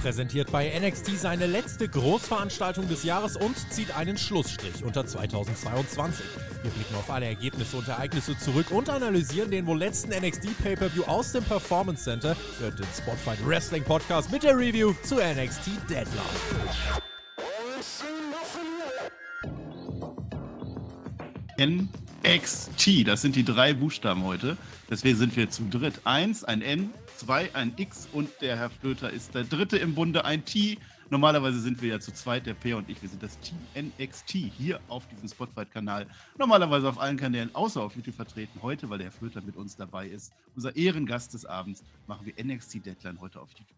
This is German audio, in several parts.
präsentiert bei NXT seine letzte Großveranstaltung des Jahres und zieht einen Schlussstrich unter 2022. Wir blicken auf alle Ergebnisse und Ereignisse zurück und analysieren den wohl letzten NXT Pay-Per-View aus dem Performance Center, hört den Spotfight Wrestling Podcast mit der Review zu NXT Deadline. NXT, das sind die drei Buchstaben heute. Deswegen sind wir zu dritt. Eins, ein N, zwei, ein X und der Herr Flöter ist der dritte im Bunde, ein T. Normalerweise sind wir ja zu zweit, der Peer und ich. Wir sind das Team NXT hier auf diesem Spotlight-Kanal. Normalerweise auf allen Kanälen, außer auf YouTube vertreten. Heute, weil der Herr Flöter mit uns dabei ist, unser Ehrengast des Abends, machen wir NXT Deadline heute auf YouTube.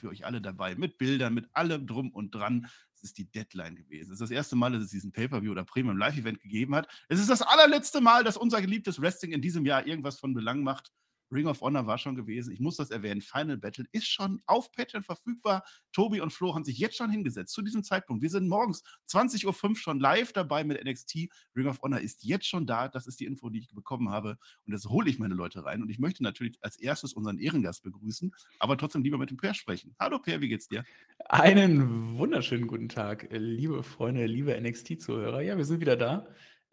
Für euch alle dabei, mit Bildern, mit allem drum und dran. Es ist die Deadline gewesen. Es ist das erste Mal, dass es diesen Pay-Per-View oder Premium Live-Event gegeben hat. Es ist das allerletzte Mal, dass unser geliebtes Wrestling in diesem Jahr irgendwas von Belang macht. Ring of Honor war schon gewesen. Ich muss das erwähnen. Final Battle ist schon auf Patreon verfügbar. Tobi und Flo haben sich jetzt schon hingesetzt zu diesem Zeitpunkt. Wir sind morgens 20.05 Uhr schon live dabei mit NXT. Ring of Honor ist jetzt schon da. Das ist die Info, die ich bekommen habe. Und das hole ich meine Leute rein. Und ich möchte natürlich als erstes unseren Ehrengast begrüßen, aber trotzdem lieber mit dem Per sprechen. Hallo Per, wie geht's dir? Einen wunderschönen guten Tag, liebe Freunde, liebe NXT-Zuhörer. Ja, wir sind wieder da.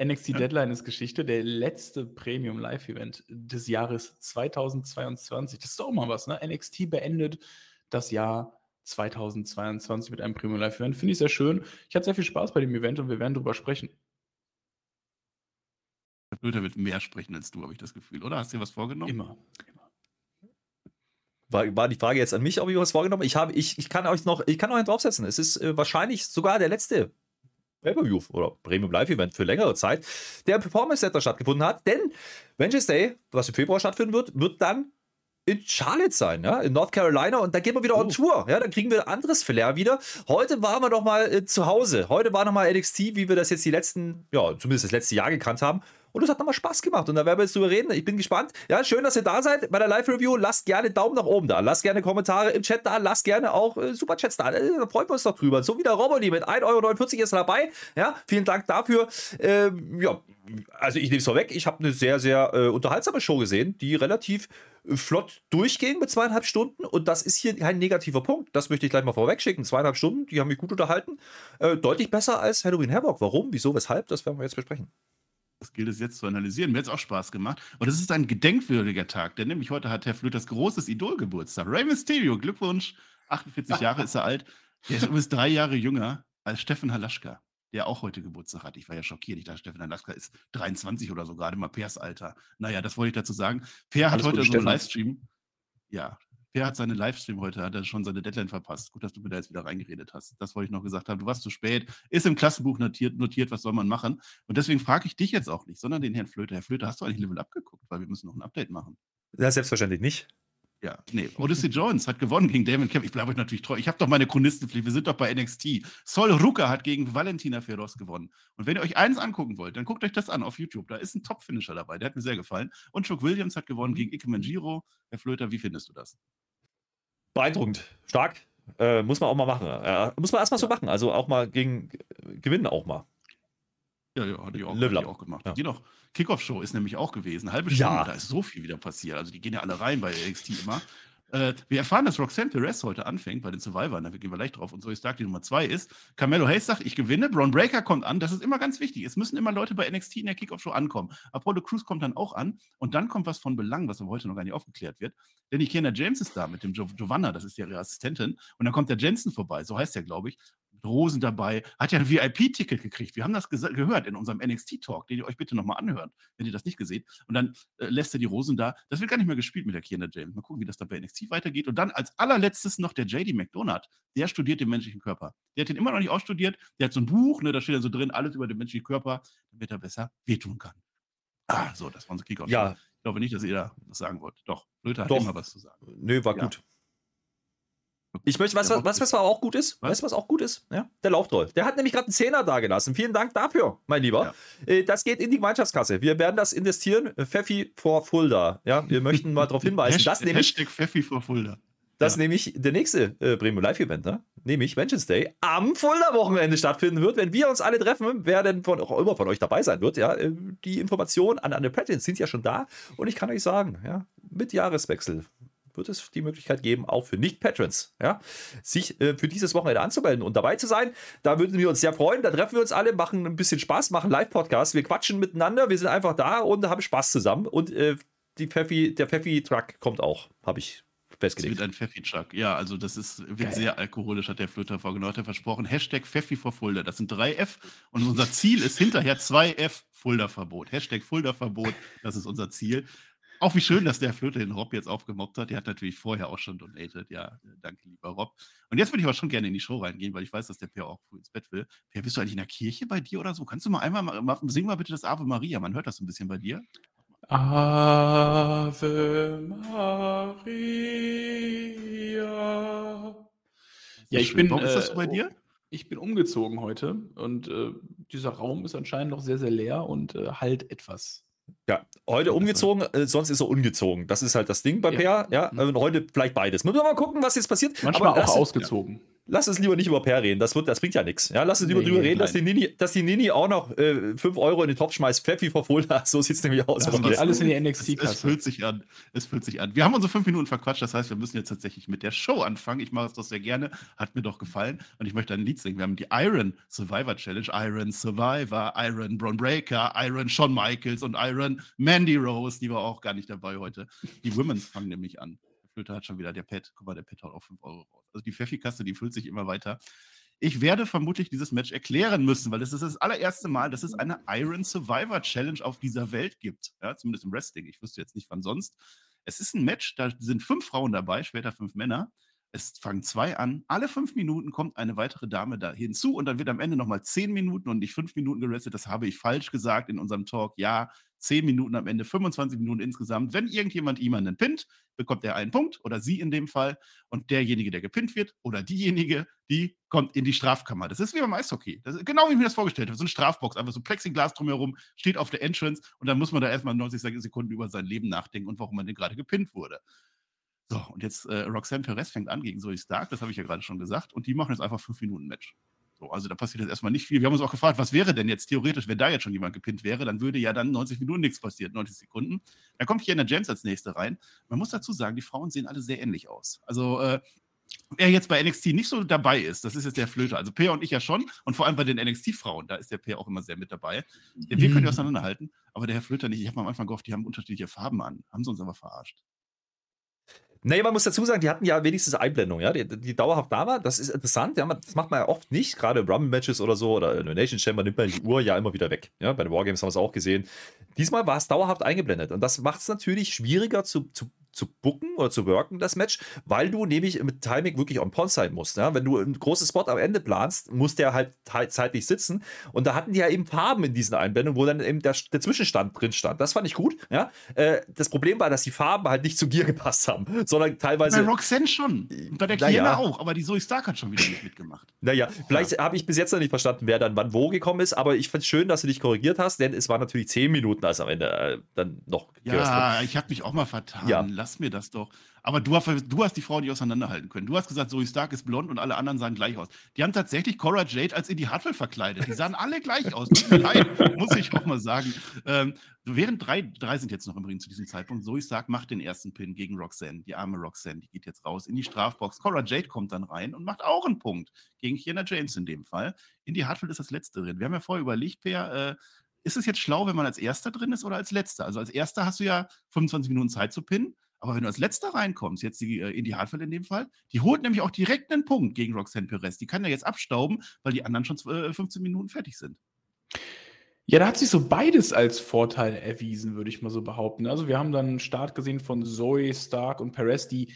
NXT ja. Deadline ist Geschichte, der letzte Premium Live-Event des Jahres 2022. Das ist doch mal was, ne? NXT beendet das Jahr 2022 mit einem Premium Live-Event. Finde ich sehr schön. Ich hatte sehr viel Spaß bei dem Event und wir werden darüber sprechen. Luther wird mehr sprechen als du, habe ich das Gefühl, oder? Hast du dir was vorgenommen? Immer. War, war die Frage jetzt an mich, ob ich was vorgenommen habe? Ich, habe, ich, ich kann euch noch, ich kann noch einen draufsetzen. Es ist äh, wahrscheinlich sogar der letzte Pay-Per-View oder Premium Live-Event für längere Zeit, der im Performance Center stattgefunden hat. Denn Vengeance Day, was im Februar stattfinden wird, wird dann in Charlotte sein, ja, in North Carolina und da gehen wir wieder oh. on Tour, ja, da kriegen wir ein anderes Flair wieder. Heute waren wir doch mal äh, zu Hause. Heute war noch mal NXT, wie wir das jetzt die letzten, ja, zumindest das letzte Jahr gekannt haben. Und es hat nochmal Spaß gemacht. Und da werden wir jetzt drüber reden. Ich bin gespannt. Ja, schön, dass ihr da seid bei der Live-Review. Lasst gerne Daumen nach oben da. Lasst gerne Kommentare im Chat da. Lasst gerne auch äh, Superchats da. Äh, da freuen wir uns doch drüber. So wie der Roboni mit 1,49 Euro ist dabei. Ja, vielen Dank dafür. Ähm, ja, also ich nehme es vorweg. Ich habe eine sehr, sehr äh, unterhaltsame Show gesehen, die relativ äh, flott durchging mit zweieinhalb Stunden. Und das ist hier kein negativer Punkt. Das möchte ich gleich mal vorweg schicken. Zweieinhalb Stunden, die haben mich gut unterhalten. Äh, deutlich besser als Halloween Havoc. Warum? Wieso? Weshalb? Das werden wir jetzt besprechen. Das gilt es jetzt zu analysieren. Mir hat es auch Spaß gemacht. Und es ist ein gedenkwürdiger Tag, denn nämlich heute hat Herr Flöters großes Idol Geburtstag. Rey Mysterio, Glückwunsch. 48 Jahre ist er alt. Der ist übrigens drei Jahre jünger als Steffen Halaschka, der auch heute Geburtstag hat. Ich war ja schockiert. Ich dachte, Steffen Halaschka ist 23 oder so, gerade mal Pers Alter. Naja, das wollte ich dazu sagen. Per hat heute so einen Livestream. Ja, Per hat seine Livestream heute, hat er schon seine Deadline verpasst. Gut, dass du mir da jetzt wieder reingeredet hast. Das wollte ich noch gesagt haben. Du warst zu spät, ist im Klassenbuch notiert, notiert was soll man machen? Und deswegen frage ich dich jetzt auch nicht, sondern den Herrn Flöter. Herr Flöter, hast du eigentlich Level abgeguckt? Weil wir müssen noch ein Update machen. Ja, selbstverständlich nicht. Ja, nee. Odyssey Jones hat gewonnen gegen Damon Kemp. Ich bleibe euch natürlich treu. Ich habe doch meine Chronistenpflicht. Wir sind doch bei NXT. Sol Ruka hat gegen Valentina Feroz gewonnen. Und wenn ihr euch eins angucken wollt, dann guckt euch das an auf YouTube. Da ist ein Top-Finisher dabei. Der hat mir sehr gefallen. Und Chuck Williams hat gewonnen gegen Ike Manjiro. Herr Flöter, wie findest du das? Beeindruckend, stark. Äh, muss man auch mal machen. Äh, muss man erstmal so machen. Also auch mal gegen gewinnen auch mal. Ja, ja, hatte ich auch, hatte ich auch gemacht. Ja. Die noch Kickoff-Show ist nämlich auch gewesen. Halbe Stunde, ja. da ist so viel wieder passiert. Also die gehen ja alle rein bei NXT immer. Äh, wir erfahren, dass Roxanne Perez heute anfängt bei den Survivors, da gehen wir gleich drauf. Und so ist Stark die Nummer zwei ist. Carmelo Hayes sagt, ich gewinne. Braun Breaker kommt an. Das ist immer ganz wichtig. Es müssen immer Leute bei NXT in der Kickoff-Show ankommen. Apollo Crews kommt dann auch an. Und dann kommt was von Belang, was aber heute noch gar nicht aufgeklärt wird. Denn die Kiana James ist da mit dem Giovanna, das ist ihre Assistentin. Und dann kommt der Jensen vorbei, so heißt der, glaube ich. Rosen dabei, hat ja ein VIP-Ticket gekriegt. Wir haben das gehört in unserem NXT-Talk, den ihr euch bitte nochmal anhört, wenn ihr das nicht gesehen Und dann äh, lässt er die Rosen da. Das wird gar nicht mehr gespielt mit der Kiana James. Mal gucken, wie das dann bei NXT weitergeht. Und dann als allerletztes noch der JD McDonald. Der studiert den menschlichen Körper. Der hat den immer noch nicht ausstudiert. Der hat so ein Buch, ne, da steht ja so drin, alles über den menschlichen Körper, damit er besser wehtun kann. Ah, so, das war unser Kickoff. Ja. Ich glaube nicht, dass ihr da was sagen wollt. Doch, Luther hat Doch. immer was zu sagen. Nö, war ja. gut. Ich möchte, was, was, was, was auch gut ist? Was? Weißt du, was auch gut ist? Ja? Der Lauftroll. Der hat nämlich gerade einen Zehner da gelassen. Vielen Dank dafür, mein Lieber. Ja. Äh, das geht in die Gemeinschaftskasse. Wir werden das investieren. Pfeffi for Fulda. Ja, wir möchten mal darauf hinweisen. Hashtag, das nämlich, Hashtag Pfeffi for Fulda. Das ja. nämlich der nächste äh, Bremen Live-Event, ne? nämlich Vengeance Day, am Fulda-Wochenende stattfinden wird. Wenn wir uns alle treffen, wer denn von, auch immer von euch dabei sein wird, ja, äh, die Informationen an Anne Prattins sind ja schon da. Und ich kann euch sagen, ja, mit Jahreswechsel wird es die Möglichkeit geben, auch für Nicht-Patrons, ja, sich äh, für dieses Wochenende anzumelden und dabei zu sein. Da würden wir uns sehr freuen. Da treffen wir uns alle, machen ein bisschen Spaß, machen Live-Podcasts. Wir quatschen miteinander. Wir sind einfach da und haben Spaß zusammen. Und äh, die Pfeffi, der Pfeffi-Truck kommt auch, habe ich festgelegt. Es wird ein Pfeffi-Chuck. Ja, also das ist, wird Geil. sehr alkoholisch, hat der Flöter vorgenommen. Hat er versprochen. Hashtag Pfeffi vor Fulda. Das sind drei F. Und unser Ziel ist hinterher zwei F Fulda-Verbot. Hashtag Fulda-Verbot. Das ist unser Ziel. Auch wie schön, dass der Flöter den Rob jetzt aufgemobbt hat. Der hat natürlich vorher auch schon donated. Ja, danke, lieber Rob. Und jetzt würde ich aber schon gerne in die Show reingehen, weil ich weiß, dass der Per auch früh ins Bett will. Per, bist du eigentlich in der Kirche bei dir oder so? Kannst du mal einmal mal, sing mal bitte das Ave Maria. Man hört das ein bisschen bei dir. Ave Maria. Ja, ich bin. Warum ist das so bei äh, dir? Ich bin umgezogen heute und äh, dieser Raum ist anscheinend noch sehr, sehr leer und äh, halt etwas. Ja, heute umgezogen, äh, sonst ist er ungezogen. Das ist halt das Ding bei ja. Per. Ja, mhm. heute vielleicht beides. Müssen wir mal gucken, was jetzt passiert. Manchmal Aber auch ausgezogen. Lass es lieber nicht über Per reden. Das, wird, das bringt ja nichts. Ja, lass es lieber nee, drüber reden, dass die, Nini, dass die Nini auch noch äh, 5 Euro in den Topf schmeißt. Pfeffi vor Fulda. So sieht es nämlich aus. Das geht alles in die NXT-Kasse. Es, es, fühlt sich an. Es fühlt sich an. Wir haben unsere fünf Minuten verquatscht. Das heißt, wir müssen jetzt tatsächlich mit der Show anfangen. Ich mache es doch sehr gerne. Hat mir doch gefallen. Und ich möchte ein Lied singen. Wir haben die Iron Survivor Challenge. Iron Survivor, Iron Braun Breaker, Iron Shawn Michaels und Iron Mandy Rose. Die war auch gar nicht dabei heute. Die Women's fangen nämlich an. Flöte hat schon wieder der Pet. Guck mal, der Pet haut auch 5 Euro raus. Also die Pfeffi-Kasse, die füllt sich immer weiter. Ich werde vermutlich dieses Match erklären müssen, weil es ist das allererste Mal, dass es eine Iron Survivor Challenge auf dieser Welt gibt. Ja, zumindest im Wrestling. Ich wüsste jetzt nicht, wann sonst. Es ist ein Match, da sind fünf Frauen dabei, später fünf Männer. Es fangen zwei an. Alle fünf Minuten kommt eine weitere Dame da hinzu und dann wird am Ende nochmal zehn Minuten und nicht fünf Minuten gerestet. Das habe ich falsch gesagt in unserem Talk. Ja, 10 Minuten am Ende, 25 Minuten insgesamt. Wenn irgendjemand jemanden pinnt, bekommt er einen Punkt oder sie in dem Fall. Und derjenige, der gepinnt wird oder diejenige, die kommt in die Strafkammer. Das ist wie beim Eishockey. Das ist genau wie ich mir das vorgestellt habe. So eine Strafbox, einfach so Plexiglas drumherum, steht auf der Entrance und dann muss man da erstmal 90 Sekunden über sein Leben nachdenken und warum man denn gerade gepinnt wurde. So, und jetzt äh, Roxanne Perez fängt an gegen Zoe Stark, das habe ich ja gerade schon gesagt, und die machen jetzt einfach 5 Minuten Match. So, also da passiert jetzt erstmal nicht viel. Wir haben uns auch gefragt, was wäre denn jetzt theoretisch, wenn da jetzt schon jemand gepinnt wäre, dann würde ja dann 90 Minuten nichts passieren, 90 Sekunden. Dann kommt Kiana James als nächste rein. Man muss dazu sagen, die Frauen sehen alle sehr ähnlich aus. Also äh, wer jetzt bei NXT nicht so dabei ist, das ist jetzt der Flöter. Also Peer und ich ja schon. Und vor allem bei den NXT-Frauen, da ist der Peer auch immer sehr mit dabei. Wir können die mhm. auseinanderhalten, aber der Herr Flöter nicht. Ich habe am Anfang gehofft, die haben unterschiedliche Farben an. Haben sie uns aber verarscht. Naja, man muss dazu sagen, die hatten ja wenigstens Einblendung, ja, die, die dauerhaft da war. Das ist interessant, ja, das macht man ja oft nicht, gerade Rumble-Matches oder so oder in Nation Chamber nimmt man die Uhr ja immer wieder weg. Ja, bei den Wargames haben wir es auch gesehen. Diesmal war es dauerhaft eingeblendet und das macht es natürlich schwieriger zu, zu zu booken oder zu worken, das Match, weil du nämlich mit Timing wirklich on point sein musst. Ja? Wenn du ein großes Spot am Ende planst, muss der halt zeitlich sitzen. Und da hatten die ja eben Farben in diesen Einblendungen, wo dann eben der, der Zwischenstand drin stand. Das fand ich gut. Ja? Äh, das Problem war, dass die Farben halt nicht zu Gear gepasst haben, sondern teilweise. Bei Roxanne schon. Bei der Kiana ja. auch, aber die Zoe Stark hat schon wieder nicht mitgemacht. Naja, vielleicht habe ich bis jetzt noch nicht verstanden, wer dann wann wo gekommen ist, aber ich finde es schön, dass du dich korrigiert hast, denn es waren natürlich zehn Minuten, als am Ende äh, dann noch. Ja, ich habe mich auch mal vertan. Ja lass mir das doch. Aber du hast, du hast die Frau nicht auseinanderhalten können. Du hast gesagt, Zoe Stark ist blond und alle anderen sahen gleich aus. Die haben tatsächlich Cora Jade als Indie Hartwell verkleidet. Die sahen alle gleich aus. Tut mir leid, muss ich auch mal sagen. Ähm, während drei, drei sind jetzt noch im Ring zu diesem Zeitpunkt. Zoe Stark macht den ersten Pin gegen Roxanne. Die arme Roxanne, die geht jetzt raus in die Strafbox. Cora Jade kommt dann rein und macht auch einen Punkt. Gegen Kiana James in dem Fall. Indie Hartwell ist das letzte drin. Wir haben ja vorher überlegt, Per, äh, ist es jetzt schlau, wenn man als Erster drin ist oder als Letzter? Also als Erster hast du ja 25 Minuten Zeit zu pinnen. Aber wenn du als letzter reinkommst, jetzt die, äh, in die Hardware in dem Fall, die holt nämlich auch direkt einen Punkt gegen Roxanne Perez. Die kann ja jetzt abstauben, weil die anderen schon 15 äh, Minuten fertig sind. Ja, da hat sich so beides als Vorteil erwiesen, würde ich mal so behaupten. Also wir haben dann einen Start gesehen von Zoe, Stark und Perez, die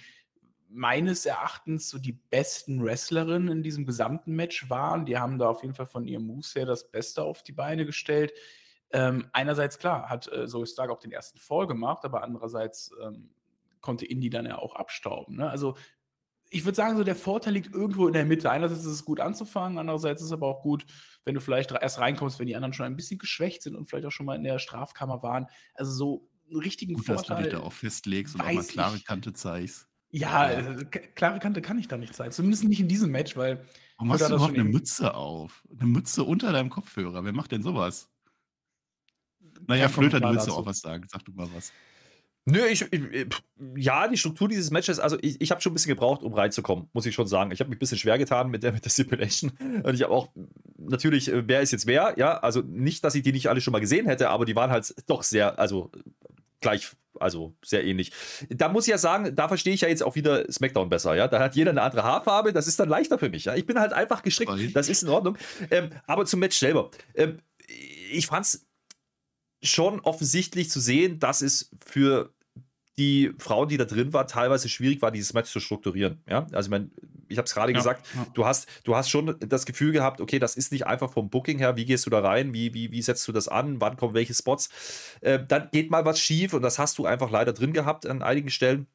meines Erachtens so die besten Wrestlerinnen in diesem gesamten Match waren. Die haben da auf jeden Fall von ihrem Moves her das Beste auf die Beine gestellt. Ähm, einerseits, klar, hat äh, Zoe Stark auch den ersten Fall gemacht, aber andererseits ähm, konnte Indy dann ja auch abstauben. Ne? Also ich würde sagen, so der Vorteil liegt irgendwo in der Mitte. Einerseits ist es gut anzufangen, andererseits ist es aber auch gut, wenn du vielleicht erst reinkommst, wenn die anderen schon ein bisschen geschwächt sind und vielleicht auch schon mal in der Strafkammer waren. Also so einen richtigen gut, Vorteil. Dass du dich da auch festlegst und auch mal klare Kante zeigst. Ja, ja. Äh, klare Kante kann ich da nicht zeigen. Zumindest nicht in diesem Match, weil. Warum hast du überhaupt eine Mütze auf? Eine Mütze unter deinem Kopfhörer. Wer macht denn sowas? Naja, Flöter, du willst ja auch was sagen. Sag du mal was. Nö, ich, ich, ja, die Struktur dieses Matches, also ich, ich habe schon ein bisschen gebraucht, um reinzukommen, muss ich schon sagen. Ich habe mich ein bisschen schwer getan mit der, mit der Stipulation. Und ich habe auch, natürlich, äh, wer ist jetzt wer? Ja, also nicht, dass ich die nicht alle schon mal gesehen hätte, aber die waren halt doch sehr, also gleich, also sehr ähnlich. Da muss ich ja sagen, da verstehe ich ja jetzt auch wieder SmackDown besser, ja. Da hat jeder eine andere Haarfarbe, das ist dann leichter für mich, ja. Ich bin halt einfach gestrickt, das ist in Ordnung. Ähm, aber zum Match selber. Ähm, ich fand es schon offensichtlich zu sehen, dass es für die Frauen, die da drin waren, teilweise schwierig war, dieses Match zu strukturieren. Ja, also ich meine, ich habe es gerade ja, gesagt, ja. du hast, du hast schon das Gefühl gehabt, okay, das ist nicht einfach vom Booking her, wie gehst du da rein, wie, wie, wie setzt du das an, wann kommen welche Spots. Äh, dann geht mal was schief und das hast du einfach leider drin gehabt an einigen Stellen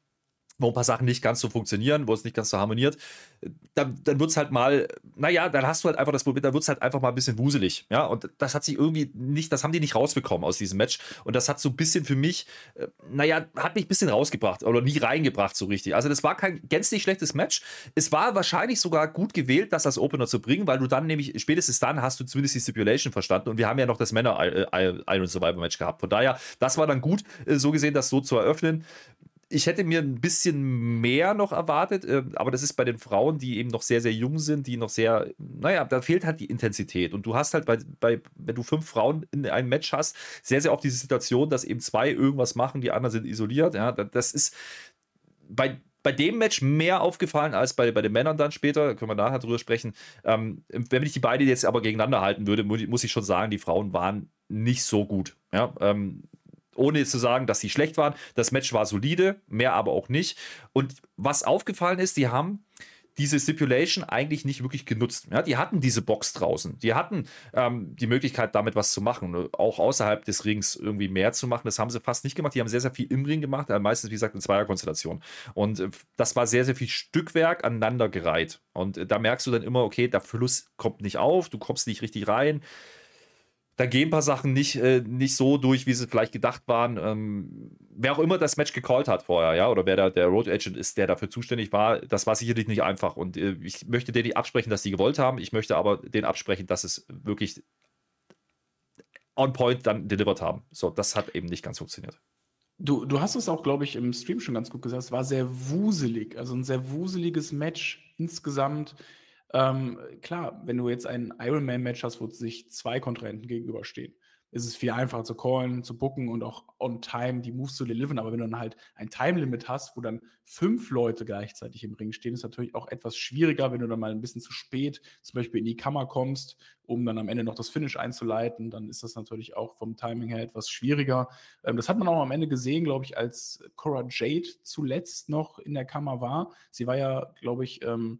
wo ein paar Sachen nicht ganz so funktionieren, wo es nicht ganz so harmoniert, dann, dann wird es halt mal, naja, dann hast du halt einfach das Problem, dann wird es halt einfach mal ein bisschen wuselig. Ja, und das hat sich irgendwie nicht, das haben die nicht rausbekommen aus diesem Match. Und das hat so ein bisschen für mich, äh, naja, hat mich ein bisschen rausgebracht oder nie reingebracht so richtig. Also, das war kein gänzlich schlechtes Match. Es war wahrscheinlich sogar gut gewählt, das als Opener zu bringen, weil du dann nämlich, spätestens dann hast du zumindest die Stipulation verstanden. Und wir haben ja noch das Männer Iron Survivor Match gehabt. Von daher, das war dann gut, äh, so gesehen, das so zu eröffnen ich hätte mir ein bisschen mehr noch erwartet, äh, aber das ist bei den Frauen, die eben noch sehr, sehr jung sind, die noch sehr, naja, da fehlt halt die Intensität. Und du hast halt bei, bei wenn du fünf Frauen in einem Match hast, sehr, sehr oft diese Situation, dass eben zwei irgendwas machen, die anderen sind isoliert. Ja, das ist bei, bei dem Match mehr aufgefallen als bei, bei den Männern dann später, da können wir nachher drüber sprechen. Ähm, wenn ich die beiden jetzt aber gegeneinander halten würde, muss ich schon sagen, die Frauen waren nicht so gut. Ja, ähm, ohne zu sagen, dass sie schlecht waren. Das Match war solide, mehr aber auch nicht. Und was aufgefallen ist, die haben diese Stipulation eigentlich nicht wirklich genutzt. Ja, die hatten diese Box draußen. Die hatten ähm, die Möglichkeit, damit was zu machen. Auch außerhalb des Rings irgendwie mehr zu machen. Das haben sie fast nicht gemacht. Die haben sehr, sehr viel im Ring gemacht. Äh, meistens, wie gesagt, in Zweierkonstellation. Und äh, das war sehr, sehr viel Stückwerk aneinandergereiht. Und äh, da merkst du dann immer, okay, der Fluss kommt nicht auf, du kommst nicht richtig rein da gehen ein paar Sachen nicht, äh, nicht so durch, wie sie vielleicht gedacht waren. Ähm, wer auch immer das Match gecallt hat vorher, ja, oder wer da der Road Agent ist, der dafür zuständig war, das war sicherlich nicht einfach. Und äh, ich möchte dir nicht absprechen, dass die gewollt haben. Ich möchte aber den absprechen, dass es wirklich on point dann delivered haben. So, das hat eben nicht ganz funktioniert. Du, du hast es auch, glaube ich, im Stream schon ganz gut gesagt. Es war sehr wuselig, also ein sehr wuseliges Match insgesamt. Ähm, klar, wenn du jetzt ein Ironman-Match hast, wo sich zwei Kontrahenten gegenüberstehen, ist es viel einfacher zu callen, zu booken und auch on time die Moves zu deliveren. Aber wenn du dann halt ein Time-Limit hast, wo dann fünf Leute gleichzeitig im Ring stehen, ist natürlich auch etwas schwieriger, wenn du dann mal ein bisschen zu spät zum Beispiel in die Kammer kommst, um dann am Ende noch das Finish einzuleiten. Dann ist das natürlich auch vom Timing her etwas schwieriger. Ähm, das hat man auch am Ende gesehen, glaube ich, als Cora Jade zuletzt noch in der Kammer war. Sie war ja, glaube ich, ähm,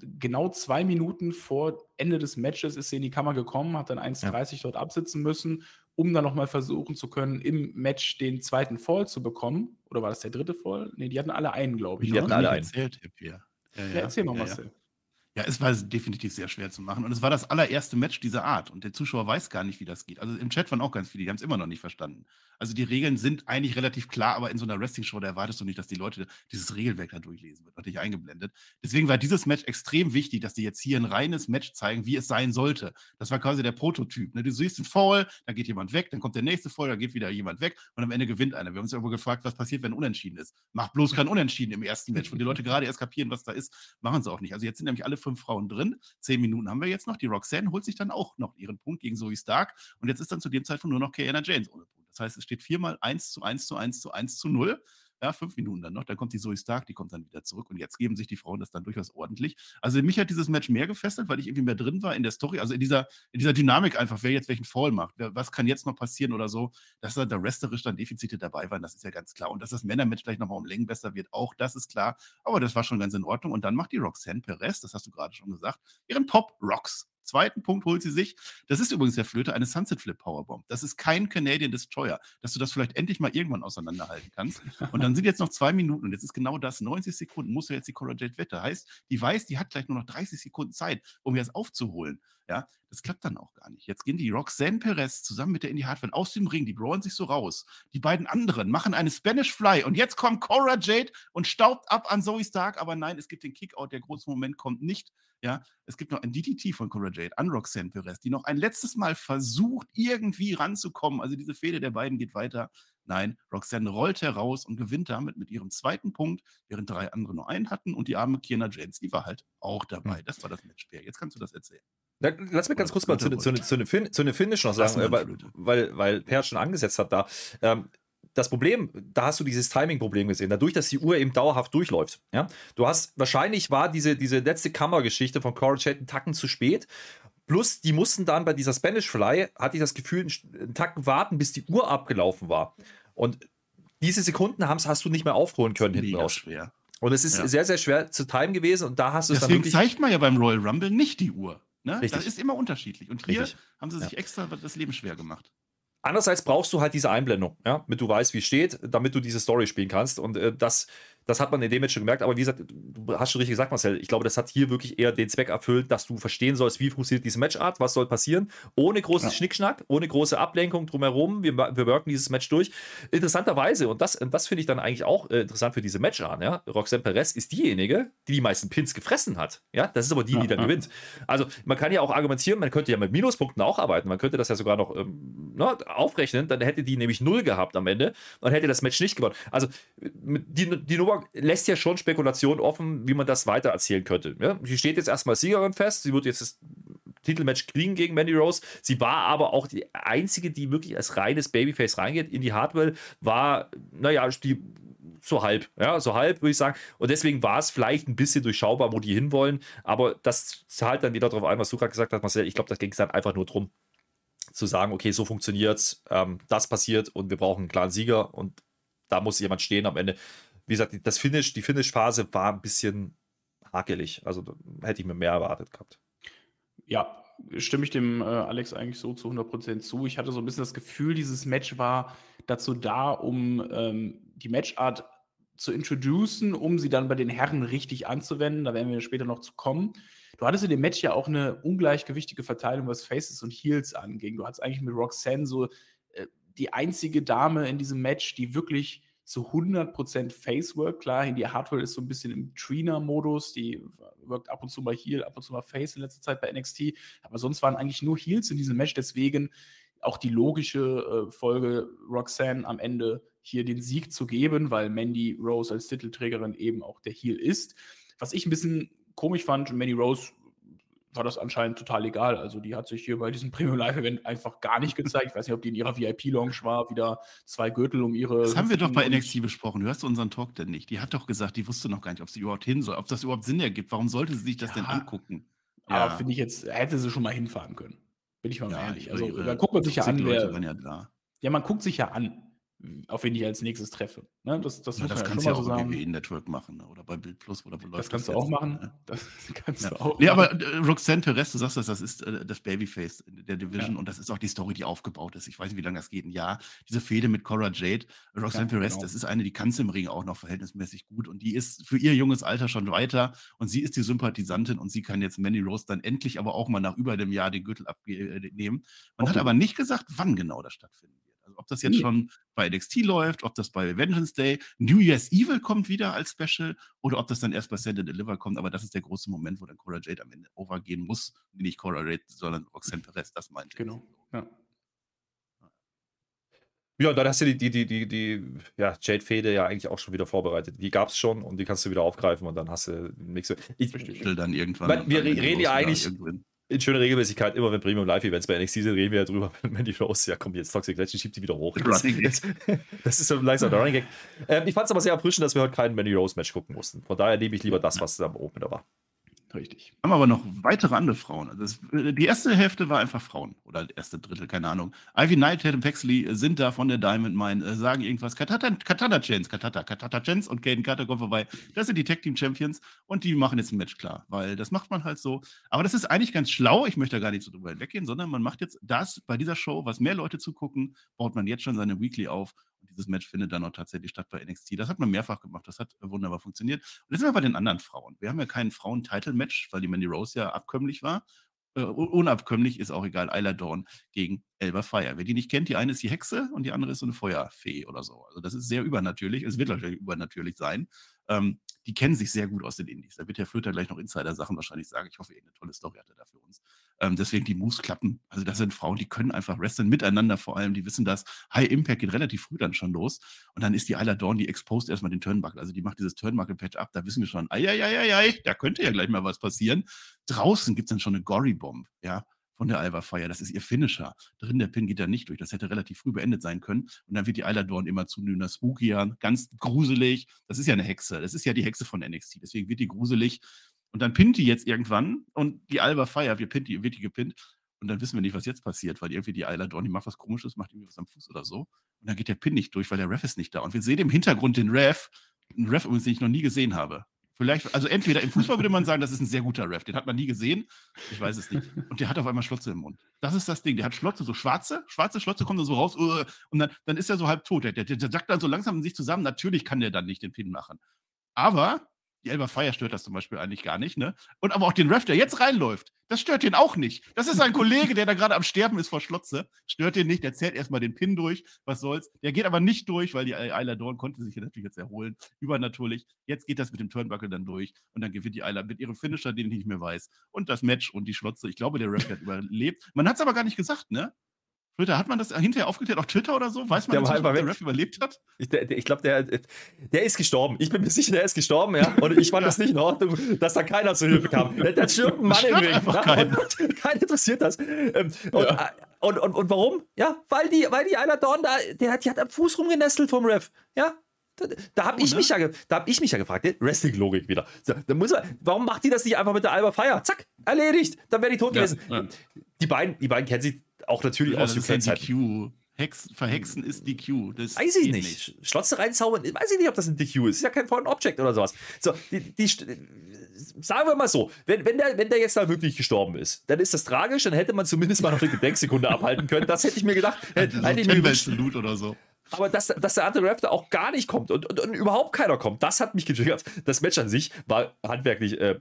genau zwei Minuten vor Ende des Matches ist sie in die Kammer gekommen, hat dann 1,30 ja. dort absitzen müssen, um dann nochmal versuchen zu können, im Match den zweiten Fall zu bekommen. Oder war das der dritte Fall? Ne, die hatten alle einen, glaube ich. Die hatten alle einen. Erzählt, ja, ja. ja, erzähl mal, Marcel. Ja, es war definitiv sehr schwer zu machen. Und es war das allererste Match dieser Art. Und der Zuschauer weiß gar nicht, wie das geht. Also im Chat waren auch ganz viele, die haben es immer noch nicht verstanden. Also die Regeln sind eigentlich relativ klar, aber in so einer Wrestling-Show, da erwartest du nicht, dass die Leute dieses Regelwerk da durchlesen, wird natürlich eingeblendet. Deswegen war dieses Match extrem wichtig, dass die jetzt hier ein reines Match zeigen, wie es sein sollte. Das war quasi der Prototyp. Ne? Du siehst einen Fall, dann geht jemand weg, dann kommt der nächste Fall, dann geht wieder jemand weg und am Ende gewinnt einer. Wir haben uns irgendwo gefragt, was passiert, wenn unentschieden ist. Macht bloß kein Unentschieden im ersten Match, wo die Leute gerade erst kapieren, was da ist, machen sie auch nicht. Also jetzt sind nämlich alle fünf Frauen drin. Zehn Minuten haben wir jetzt noch. Die Roxanne holt sich dann auch noch ihren Punkt gegen Zoe Stark. Und jetzt ist dann zu dem Zeitpunkt nur noch Kiana James ohne Punkt. Das heißt, es steht viermal 1 zu 1 zu 1 zu 1 zu 0. Ja, fünf Minuten dann noch. Dann kommt die Zoe Stark, die kommt dann wieder zurück. Und jetzt geben sich die Frauen das dann durchaus ordentlich. Also mich hat dieses Match mehr gefesselt, weil ich irgendwie mehr drin war in der Story, also in dieser, in dieser Dynamik einfach, wer jetzt welchen Fall macht, was kann jetzt noch passieren oder so. Dass da der resterisch dann Defizite dabei waren, das ist ja ganz klar. Und dass das Männermatch gleich nochmal um Längen besser wird, auch das ist klar. Aber das war schon ganz in Ordnung. Und dann macht die Roxanne Perez, das hast du gerade schon gesagt, ihren Pop Rocks. Zweiten Punkt holt sie sich. Das ist übrigens der Flöte eine Sunset Flip Powerbomb. Das ist kein Canadian Destroyer, dass du das vielleicht endlich mal irgendwann auseinanderhalten kannst. Und dann sind jetzt noch zwei Minuten und jetzt ist genau das. 90 Sekunden muss ja jetzt die Cora Jade Wette. Heißt, die weiß, die hat gleich nur noch 30 Sekunden Zeit, um jetzt aufzuholen. Ja, das klappt dann auch gar nicht. Jetzt gehen die Roxanne Perez zusammen mit der Indie Hartwell aus dem Ring, die brauen sich so raus. Die beiden anderen machen eine Spanish Fly und jetzt kommt Cora Jade und staubt ab an Zoe Stark, aber nein, es gibt den Kickout, der große Moment kommt nicht. Ja, es gibt noch ein DTT von Cora Jade, an Roxanne Perez, die noch ein letztes Mal versucht, irgendwie ranzukommen. Also diese Fehde der beiden geht weiter. Nein, Roxanne rollt heraus und gewinnt damit mit ihrem zweiten Punkt, während drei andere nur einen hatten und die arme Kiana James, die war halt auch dabei. Das war das Matchspiel. Jetzt kannst du das erzählen. Lass mir ganz kurz mal zu, zu, zu, zu, fin zu Finish noch sagen, äh, weil, weil, weil Per schon angesetzt hat da. Ähm, das Problem, da hast du dieses Timing-Problem gesehen, dadurch, dass die Uhr eben dauerhaft durchläuft. Ja? Du hast, wahrscheinlich war diese, diese letzte Kammergeschichte von Coral Shade einen Tacken zu spät. Plus, die mussten dann bei dieser Spanish Fly, hatte ich das Gefühl, einen Tacken warten, bis die Uhr abgelaufen war. Und diese Sekunden hast du nicht mehr aufholen können hinten raus. schwer. Und es ist ja. sehr, sehr schwer zu timen gewesen und da hast du es Deswegen zeigt man ja beim Royal Rumble nicht die Uhr. Ne? Richtig. Das ist immer unterschiedlich. Und hier Richtig. haben sie sich ja. extra das Leben schwer gemacht. Andererseits brauchst du halt diese Einblendung, ja, damit du weißt, wie es steht, damit du diese Story spielen kannst. Und äh, das das hat man in dem Match schon gemerkt, aber wie gesagt, du hast schon richtig gesagt, Marcel, ich glaube, das hat hier wirklich eher den Zweck erfüllt, dass du verstehen sollst, wie funktioniert diese Matchart, was soll passieren, ohne großes ja. Schnickschnack, ohne große Ablenkung drumherum. Wir, wir worken dieses Match durch. Interessanterweise, und das, das finde ich dann eigentlich auch äh, interessant für diese Matchart, ja, Roxanne Perez ist diejenige, die die meisten Pins gefressen hat. Ja, das ist aber die, die dann ja. gewinnt. Also, man kann ja auch argumentieren, man könnte ja mit Minuspunkten auch arbeiten, man könnte das ja sogar noch ähm, na, aufrechnen, dann hätte die nämlich null gehabt am Ende und hätte das Match nicht gewonnen. Also, die, die Nummer lässt ja schon Spekulation offen, wie man das weiter erzählen könnte. Ja? Sie steht jetzt erstmal Siegerin fest, sie wird jetzt das Titelmatch kriegen gegen Mandy Rose. Sie war aber auch die einzige, die wirklich als reines Babyface reingeht. in die Hardwell war, naja, die so halb, ja, so halb würde ich sagen. Und deswegen war es vielleicht ein bisschen durchschaubar, wo die hinwollen. Aber das zahlt dann wieder darauf ein, was du gerade gesagt hast, Marcel. Ich glaube, da ging es dann einfach nur darum, zu sagen, okay, so funktioniert ähm, das passiert und wir brauchen einen klaren Sieger und da muss jemand stehen am Ende wie gesagt, das Finish, die Finish-Phase war ein bisschen hakelig. Also hätte ich mir mehr erwartet gehabt. Ja, stimme ich dem äh, Alex eigentlich so zu 100% zu. Ich hatte so ein bisschen das Gefühl, dieses Match war dazu da, um ähm, die Matchart zu introducen, um sie dann bei den Herren richtig anzuwenden. Da werden wir später noch zu kommen. Du hattest in dem Match ja auch eine ungleichgewichtige Verteilung, was Faces und Heels anging. Du hattest eigentlich mit Roxanne so äh, die einzige Dame in diesem Match, die wirklich zu 100% Facework. Klar, die Hardware ist so ein bisschen im Trainer-Modus, die wirkt ab und zu mal Heal, ab und zu mal Face in letzter Zeit bei NXT, aber sonst waren eigentlich nur Heals in diesem Match, deswegen auch die logische äh, Folge, Roxanne am Ende hier den Sieg zu geben, weil Mandy Rose als Titelträgerin eben auch der Heal ist. Was ich ein bisschen komisch fand, Mandy Rose war das anscheinend total egal. Also die hat sich hier bei diesem Premium Live Event einfach gar nicht gezeigt. Ich weiß nicht, ob die in ihrer VIP-Lounge war, wieder zwei Gürtel um ihre. Das haben wir doch bei NXT besprochen. Du hörst unseren Talk denn nicht. Die hat doch gesagt, die wusste noch gar nicht, ob sie überhaupt hin soll, ob das überhaupt Sinn ergibt. Warum sollte sie sich das ja, denn angucken? Ja. Aber finde ich jetzt, hätte sie schon mal hinfahren können. Bin ich mal ja, ehrlich. Also da guckt man sich ja an. Wer, ja, da. ja, man guckt sich ja an auf wen ich als nächstes treffe. Ne? Das, das, ja, das kannst du ja auch so bei WWE Network machen ne? oder bei Bild Plus oder wo Das kannst das du auch machen. Ne? Das kannst ja. du auch. Nee, aber äh, Roxanne Perez, du sagst das, das ist äh, das Babyface der Division und das ist auch die Story, die aufgebaut ist. Ich weiß nicht, wie lange das geht. Ein Jahr. Diese Fehde mit Cora Jade, Roxanne Perez, genau. das ist eine, die kann im Ring auch noch verhältnismäßig gut und die ist für ihr junges Alter schon weiter und sie ist die Sympathisantin und sie kann jetzt Manny Rose dann endlich aber auch mal nach über einem Jahr den Gürtel abnehmen. Man okay. hat aber nicht gesagt, wann genau das stattfindet. Ob das jetzt schon bei NXT läuft, ob das bei Vengeance Day, New Year's Evil kommt wieder als Special oder ob das dann erst bei Send and Deliver kommt. Aber das ist der große Moment, wo dann Cora Jade am Ende overgehen muss. Nicht Cora Jade, sondern Roxanne Perez, das meinte ich. Genau, ja. Ja, dann hast du die, die, die, die, die ja, Jade-Fehde ja eigentlich auch schon wieder vorbereitet. Die gab es schon und die kannst du wieder aufgreifen und dann hast du den Mix. Ich, ich dann irgendwann. wir reden ja eigentlich in schöner Regelmäßigkeit, immer wenn Premium Live-Events bei NXT sind, reden wir ja drüber, wenn Mandy Rose, ja komm, jetzt Toxic Legend schiebt die wieder hoch. Das, das ist so ein leiser Running Gag. Ähm, ich fand es aber sehr erfrischend, dass wir heute kein Mandy Rose-Match gucken mussten. Von daher nehme ich lieber das, was am Opener war. Richtig. Haben aber noch weitere andere Frauen. Also das, die erste Hälfte war einfach Frauen. Oder die erste Drittel, keine Ahnung. Ivy Knight, Tatum Paxley sind da von der Diamond Mine, äh, sagen irgendwas. Katata, Katana Chance, Katata, Katata Chance und Caden Carter kommen vorbei. Das sind die Tag Team Champions und die machen jetzt ein Match klar, weil das macht man halt so. Aber das ist eigentlich ganz schlau. Ich möchte da gar nicht so drüber hinweggehen, sondern man macht jetzt das bei dieser Show, was mehr Leute zugucken, baut man jetzt schon seine Weekly auf dieses Match findet dann auch tatsächlich statt bei NXT. Das hat man mehrfach gemacht, das hat wunderbar funktioniert. Und jetzt sind wir bei den anderen Frauen. Wir haben ja kein Frauen-Title-Match, weil die Mandy Rose ja abkömmlich war. Uh, unabkömmlich ist auch egal, Isla Dawn gegen Elba Fire. Wer die nicht kennt, die eine ist die Hexe und die andere ist so eine Feuerfee oder so. Also das ist sehr übernatürlich. Es wird natürlich übernatürlich sein. Ähm, die kennen sich sehr gut aus den Indies. Da wird Herr Flöter gleich noch Insider-Sachen wahrscheinlich sagen. Ich hoffe, irgendeine tolle Story hat er da für uns. Ähm, deswegen die Moves klappen. Also das sind Frauen, die können einfach wrestlen miteinander vor allem. Die wissen das. High Impact geht relativ früh dann schon los. Und dann ist die Isla Dawn, die exposed erstmal den Turnbuckle. Also die macht dieses Turnbuckle-Patch ab. Da wissen wir schon, ei, da könnte ja gleich mal was passieren. Draußen gibt es dann schon eine Gory-Bomb. Ja, von der Alva Fire. Das ist ihr Finisher. Drin der Pin geht da nicht durch. Das hätte relativ früh beendet sein können. Und dann wird die Isla Dawn immer zunehmender spookier, ganz gruselig. Das ist ja eine Hexe. Das ist ja die Hexe von NXT. Deswegen wird die gruselig. Und dann pinnt die jetzt irgendwann und die Alba Fire wird, pinnt die, wird die gepinnt. Und dann wissen wir nicht, was jetzt passiert, weil irgendwie die Isla Dawn, die macht was komisches, macht irgendwie was am Fuß oder so. Und dann geht der Pin nicht durch, weil der Ref ist nicht da. Und wir sehen im Hintergrund den Ref, einen Ref den ich noch nie gesehen habe. Vielleicht, also entweder im Fußball würde man sagen, das ist ein sehr guter Ref, den hat man nie gesehen. Ich weiß es nicht. Und der hat auf einmal Schlotze im Mund. Das ist das Ding. Der hat Schlotze, so schwarze, schwarze Schlotze kommen so raus uh, und dann, dann ist er so halb tot. Der, der, der sagt dann so langsam in sich zusammen. Natürlich kann der dann nicht den Pin machen. Aber die Elber Fire stört das zum Beispiel eigentlich gar nicht, ne? Und aber auch den Ref, der jetzt reinläuft, das stört den auch nicht. Das ist ein Kollege, der da gerade am Sterben ist vor Schlotze. Stört den nicht, der zählt erstmal den Pin durch, was soll's. Der geht aber nicht durch, weil die Isla Dawn konnte sich ja natürlich jetzt erholen, übernatürlich. Jetzt geht das mit dem Turnbuckle dann durch und dann gewinnt die Isla mit ihrem Finisher, den ich nicht mehr weiß. Und das Match und die Schlotze. Ich glaube, der Ref hat überlebt. Man hat es aber gar nicht gesagt, ne? Twitter, hat man das hinterher aufgeklärt auf Twitter oder so? Weiß man, Der inzwischen, ob der. Ref überlebt hat? Ich, der, der- ich glaube, der, der ist gestorben. Ich bin mir sicher, der ist gestorben, ja. Und ich fand das nicht in Ordnung, dass da keiner zur Hilfe kam. Da, da stirbt ein Mann im Ring. ja, keinen. Keinen interessiert das. Ähm, Und, äh, und, und, und warum? Ja, weil die, weil die einer Dorn da, der, hat- die hat am Fuß rumgenestelt vom Ref. Ja. Da, da habe ich, ne? mich ja da hab ich mich ja gefragt, ne? Wrestling-Logik wieder. So, da muss man, warum macht die das nicht einfach mit der Alba Fire? Zack, erledigt. Dann wäre die tot Ja, gewesen. ja. Die, beiden, die beiden kennen sich auch natürlich Ja, aus ja UK-Zeiten. DQ. Hex, verhexen ist DQ. Das Weiß ich geht nicht. Schlotze reinzaubern, weiß ich nicht, ob das ein DQ ist. Ist ja kein Foreign Object oder sowas. So, die, die, sagen wir mal so, wenn, wenn, der, wenn der jetzt da wirklich gestorben ist, dann ist das tragisch, dann hätte man zumindest mal noch eine Gedenksekunde abhalten können. Das hätte ich mir gedacht. Hätte, So hätte ich mir gewünscht. Salut oder so. Aber dass, dass der andere Raptor auch gar nicht kommt und, und, und überhaupt keiner kommt, das hat mich getriggert. Das Match an sich war handwerklich äh,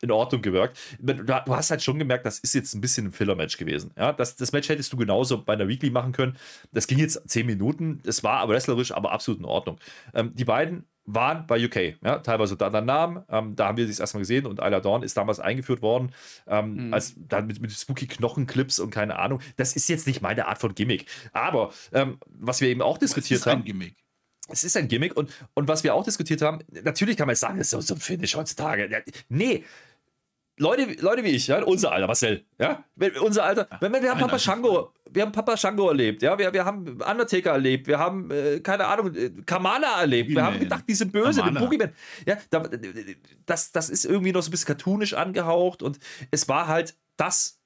in Ordnung gewirkt. Du, hast halt schon gemerkt, das ist jetzt ein bisschen ein Filler-Match gewesen. Ja, das, das Match hättest du genauso bei einer Weekly machen können. Das ging jetzt 10 Minuten. Es war aber wrestlerisch, aber absolut in Ordnung. Ähm, die beiden waren bei UK, ja, teilweise unter anderen Namen. Ähm, da haben wir das erstmal gesehen und Isla Dawn ist damals eingeführt worden, ähm, als dann mit, mit spooky Knochenclips und keine Ahnung. Das ist jetzt nicht meine Art von Gimmick. Aber ähm, was wir eben auch diskutiert haben ein Gimmick. es ist ein Gimmick und, und was wir auch diskutiert haben, natürlich kann man jetzt sagen, das ist so, ein Finish heutzutage. Nee. Leute, Leute wie ich, ja, unser Alter, Marcel, ja, unser Alter, wenn wir haben Papa Shango, wir haben Papa Shango erlebt, ja, wir, wir haben Undertaker erlebt, wir haben, äh, keine Ahnung, äh, Kamala erlebt, wir haben gedacht, die sind böse, Kamala. Boogeyman, ja, da, das, das ist irgendwie noch so ein bisschen cartoonisch angehaucht und es war halt das,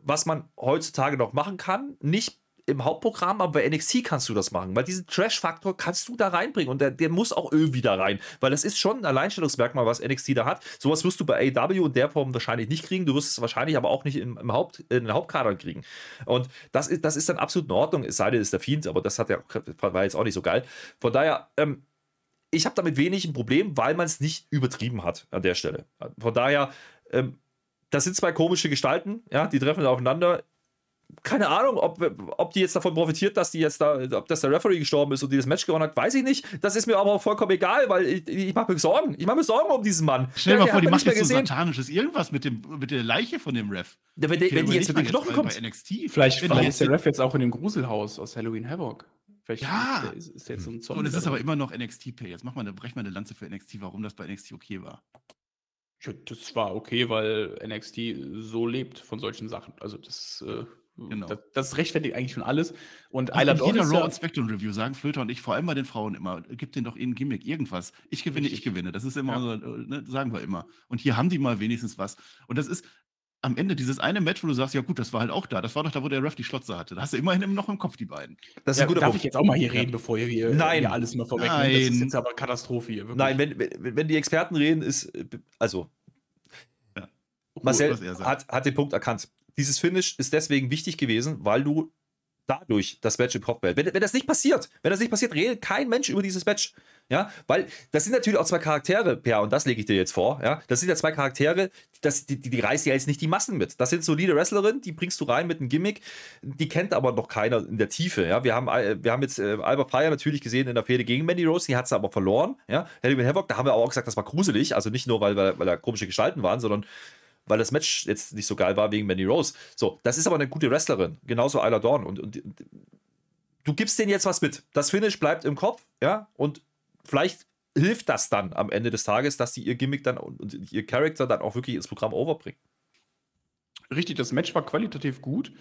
was man heutzutage noch machen kann, nicht im Hauptprogramm, aber bei NXT kannst du das machen, weil diesen Trash-Faktor kannst du da reinbringen und der, der muss auch irgendwie da rein, weil das ist schon ein Alleinstellungsmerkmal, was NXT da hat. Sowas wirst du bei AW in der Form wahrscheinlich nicht kriegen, du wirst es wahrscheinlich aber auch nicht im, im Haupt, in den Hauptkadern kriegen. Und das ist, das ist dann absolut in Ordnung, es sei denn, es ist der Fiend, aber das hat ja, war jetzt auch nicht so geil. Von daher, ähm, ich habe damit wenig ein Problem, weil man es nicht übertrieben hat an der Stelle. Von daher, ähm, das sind zwei komische Gestalten, ja, die treffen aufeinander. Keine Ahnung, ob, ob die jetzt davon profitiert, dass die jetzt da, ob das der Referee gestorben ist und die das Match gewonnen hat, weiß ich nicht. Das ist mir aber auch vollkommen egal, weil ich, ich mache mir Sorgen. Ich mache mir Sorgen um diesen Mann. Stell dir mal vor, die man macht jetzt so gesehen. satanisches irgendwas mit, dem, mit der Leiche von dem Ref. Wenn, die- wenn die jetzt mit den Knochen kommt. Bei NXT. Vielleicht, Wenn ist der Ref jetzt auch in dem Gruselhaus aus Halloween Havoc. Vielleicht Ja. ist, ist der jetzt so ein Zombie. Und es ist aber so. immer noch NXT-Pay. Jetzt mach mal eine, brech mal eine Lanze für NXT, warum das bei NXT okay war. Ja, das war okay, weil NXT so lebt von solchen Sachen. Also das, äh, Genau. das, das rechtfertigt eigentlich schon alles. Und Also Isla in Dawn jeder Raw ja, und Spectrum Review sagen Flöter und ich, vor allem bei den Frauen immer, gib denen doch ihnen Gimmick, irgendwas. Ich gewinne, ich Richtig. gewinne. Das ist immer Ja. unser, äh, ne, sagen wir immer. Und hier haben die mal wenigstens was. Und das ist am Ende dieses eine Match, wo du sagst, ja gut, das war halt auch da. Das war doch da, wo der Ref die Schlotze hatte. Da hast du immerhin immer noch im Kopf die beiden. Das ist ja, ein guter darf Punkt. ich jetzt auch mal hier reden, bevor ihr hier, Nein. hier alles mal vorwegnimmt? Das ist Nein. jetzt aber Katastrophe hier. Wirklich. Nein, wenn, wenn, wenn die Experten reden, ist, äh, also Oh, Marcel was er sagt. hat, hat den Punkt erkannt. Dieses Finish ist deswegen wichtig gewesen, weil du dadurch das Match im Kopf behältst. Wenn, wenn das nicht passiert, wenn das nicht passiert, redet kein Mensch über dieses Match. Ja, weil das sind natürlich auch zwei Charaktere, Per, und das lege ich dir jetzt vor. Ja, das sind ja zwei Charaktere, das, die, die, die reißen ja jetzt nicht die Massen mit. Das sind solide Wrestlerinnen, die bringst du rein mit einem Gimmick, die kennt aber noch keiner in der Tiefe. Ja, wir haben, äh, wir haben jetzt äh, Alba Fire natürlich gesehen in der Fehde gegen Mandy Rose, die hat sie aber verloren. Ja, Halloween Havoc, da haben wir auch gesagt, das war gruselig, also nicht nur, weil, weil, weil da komische Gestalten waren, sondern weil das Match jetzt nicht so geil war wegen Mandy Rose. So, das ist aber eine gute Wrestlerin, genauso Isla Dawn. Und, und du gibst denen jetzt was mit. Das Finish bleibt im Kopf, ja, und vielleicht hilft das dann am Ende des Tages, dass sie ihr Gimmick dann und ihr Charakter dann auch wirklich ins Programm overbringen. Richtig, das Match war qualitativ gut,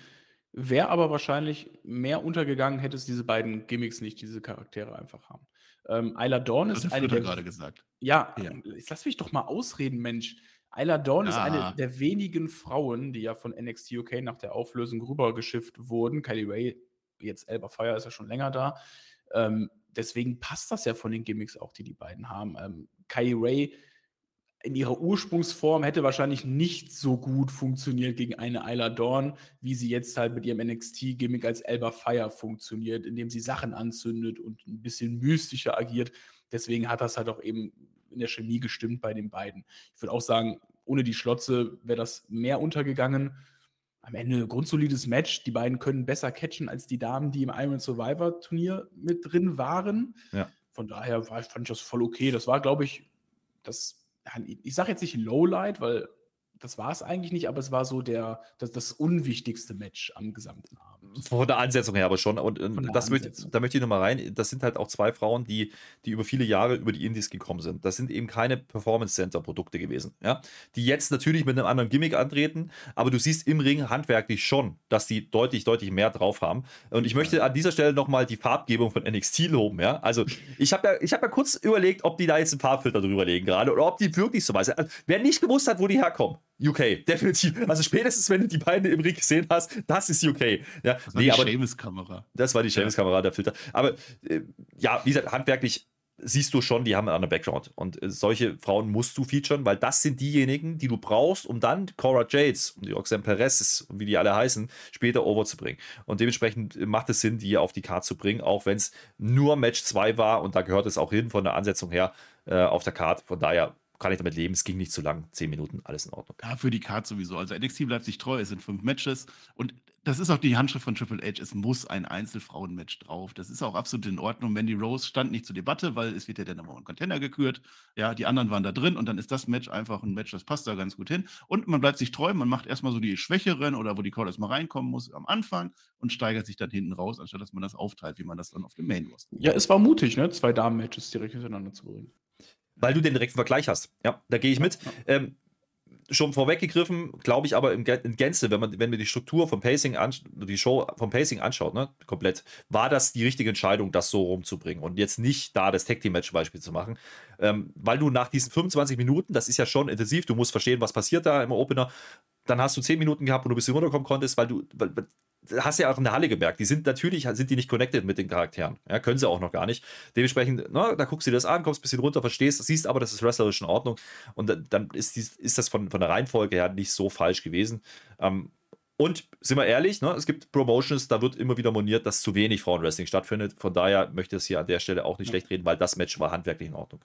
wäre aber wahrscheinlich mehr untergegangen, hätte es diese beiden Gimmicks nicht, diese Charaktere einfach haben. Ähm, Isla Dawn ist eine hat er der gerade gesagt. Ja, Ja. lass mich doch mal ausreden, Mensch. Isla Dawn ist Ja. eine der wenigen Frauen, die ja von NXT UK nach der Auflösung rübergeschifft wurden. Kylie Ray, jetzt Elba Fire, ist ja schon länger da. Ähm, deswegen passt das ja von den Gimmicks auch, die die beiden haben. Ähm, Kylie Ray in ihrer Ursprungsform hätte wahrscheinlich nicht so gut funktioniert gegen eine Isla Dawn, wie sie jetzt halt mit ihrem NXT-Gimmick als Elba Fire funktioniert, indem sie Sachen anzündet und ein bisschen mystischer agiert. Deswegen hat das halt auch eben in der Chemie gestimmt bei den beiden. Ich würde auch sagen, ohne die Schlotze wäre das mehr untergegangen. Am Ende ein grundsolides Match. Die beiden können besser catchen als die Damen, die im Iron Survivor Turnier mit drin waren. Ja. Von daher war, fand ich das voll okay. Das war, glaube ich, das, ich sage jetzt nicht Lowlight, weil das war es eigentlich nicht, aber es war so der, das, das unwichtigste Match am gesamten Abend. Von der Ansetzung her aber schon. Und, und der das möchte, da möchte ich nochmal rein. Das sind halt auch zwei Frauen, die, die über viele Jahre über die Indies gekommen sind. Das sind eben keine Performance Center Produkte gewesen. Ja? Die jetzt natürlich mit einem anderen Gimmick antreten, aber du siehst im Ring handwerklich schon, dass die deutlich, deutlich mehr drauf haben. Und ich möchte an dieser Stelle nochmal die Farbgebung von NXT loben. Ja? Also ich habe ja, ich hab ja kurz überlegt, ob die da jetzt einen Farbfilter drüber legen gerade oder ob die wirklich so weiß. Also, wer nicht gewusst hat, wo die herkommen, UK, definitiv. Also spätestens, wenn du die beiden im Ring gesehen hast, das ist UK. Ja, Das war nee, die aber Seamus-Kamera. das war die Seamus-Kamera, der Filter. Aber äh, ja, wie gesagt, handwerklich siehst du schon, die haben einen anderen Background. Und äh, solche Frauen musst du featuren, weil das sind diejenigen, die du brauchst, um dann Cora Jades und die Roxanne Perez und wie die alle heißen, später overzubringen. Und dementsprechend äh, macht es Sinn, die auf die Karte zu bringen, auch wenn es nur Match 2 war und da gehört es auch hin von der Ansetzung her äh, auf der Karte. Von daher kann ich damit leben, es ging nicht zu lang, 10 Minuten, alles in Ordnung. Ja, für die Card sowieso. Also NXT bleibt sich treu, es sind fünf Matches und das ist auch die Handschrift von Triple H, es muss ein Einzelfrauenmatch drauf. Das ist auch absolut in Ordnung. Mandy Rose stand nicht zur Debatte, weil es wird ja der Number One Contender gekürt. Ja, die anderen waren da drin und dann ist das Match einfach ein Match, das passt da ganz gut hin. Und man bleibt sich treu, man macht erstmal so die Schwächeren oder wo die Call erstmal reinkommen muss am Anfang und steigert sich dann hinten raus, anstatt dass man das aufteilt, wie man das dann auf dem Main Roster Ja, es war mutig, ne? Zwei Damen-Matches direkt hintereinander zu bringen. Weil du den direkten Vergleich hast. Ja, da gehe ich mit. Ähm, schon vorweggegriffen, glaube ich aber in, Gän- in Gänze, wenn man, wenn man die Struktur vom Pacing, an, die Show vom Pacing anschaut, ne, komplett, war das die richtige Entscheidung, das so rumzubringen und jetzt nicht da das Tag Team Match Beispiel zu machen, ähm, weil du nach diesen 25 Minuten, das ist ja schon intensiv, du musst verstehen, was passiert da im Opener, dann hast du 10 Minuten gehabt, wo du ein bisschen runterkommen konntest, weil du, weil, hast ja auch in der Halle gemerkt, die sind natürlich, sind die nicht connected mit den Charakteren. Ja, können sie auch noch gar nicht. Dementsprechend, na, da guckst du dir das an, kommst ein bisschen runter, verstehst, siehst aber, das ist wrestlerisch in Ordnung. Und dann- dann ist, dies, ist das von, von der Reihenfolge her nicht so falsch gewesen. Ähm, und sind wir ehrlich, ne, es gibt Promotions, da wird immer wieder moniert, dass zu wenig Frauenwrestling stattfindet. Von daher möchte ich es hier an der Stelle auch nicht Ja. schlecht reden, weil das Match war handwerklich in Ordnung.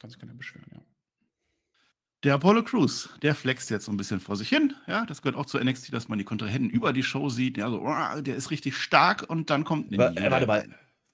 Kannst keiner beschweren, ja. Der Apollo Crews, der flext jetzt so ein bisschen vor sich hin. Ja, das gehört auch zu NXT, dass man die Kontrahenten über die Show sieht. Ja, so, "Wow, der ist richtig stark und dann kommt. Äh, warte mal.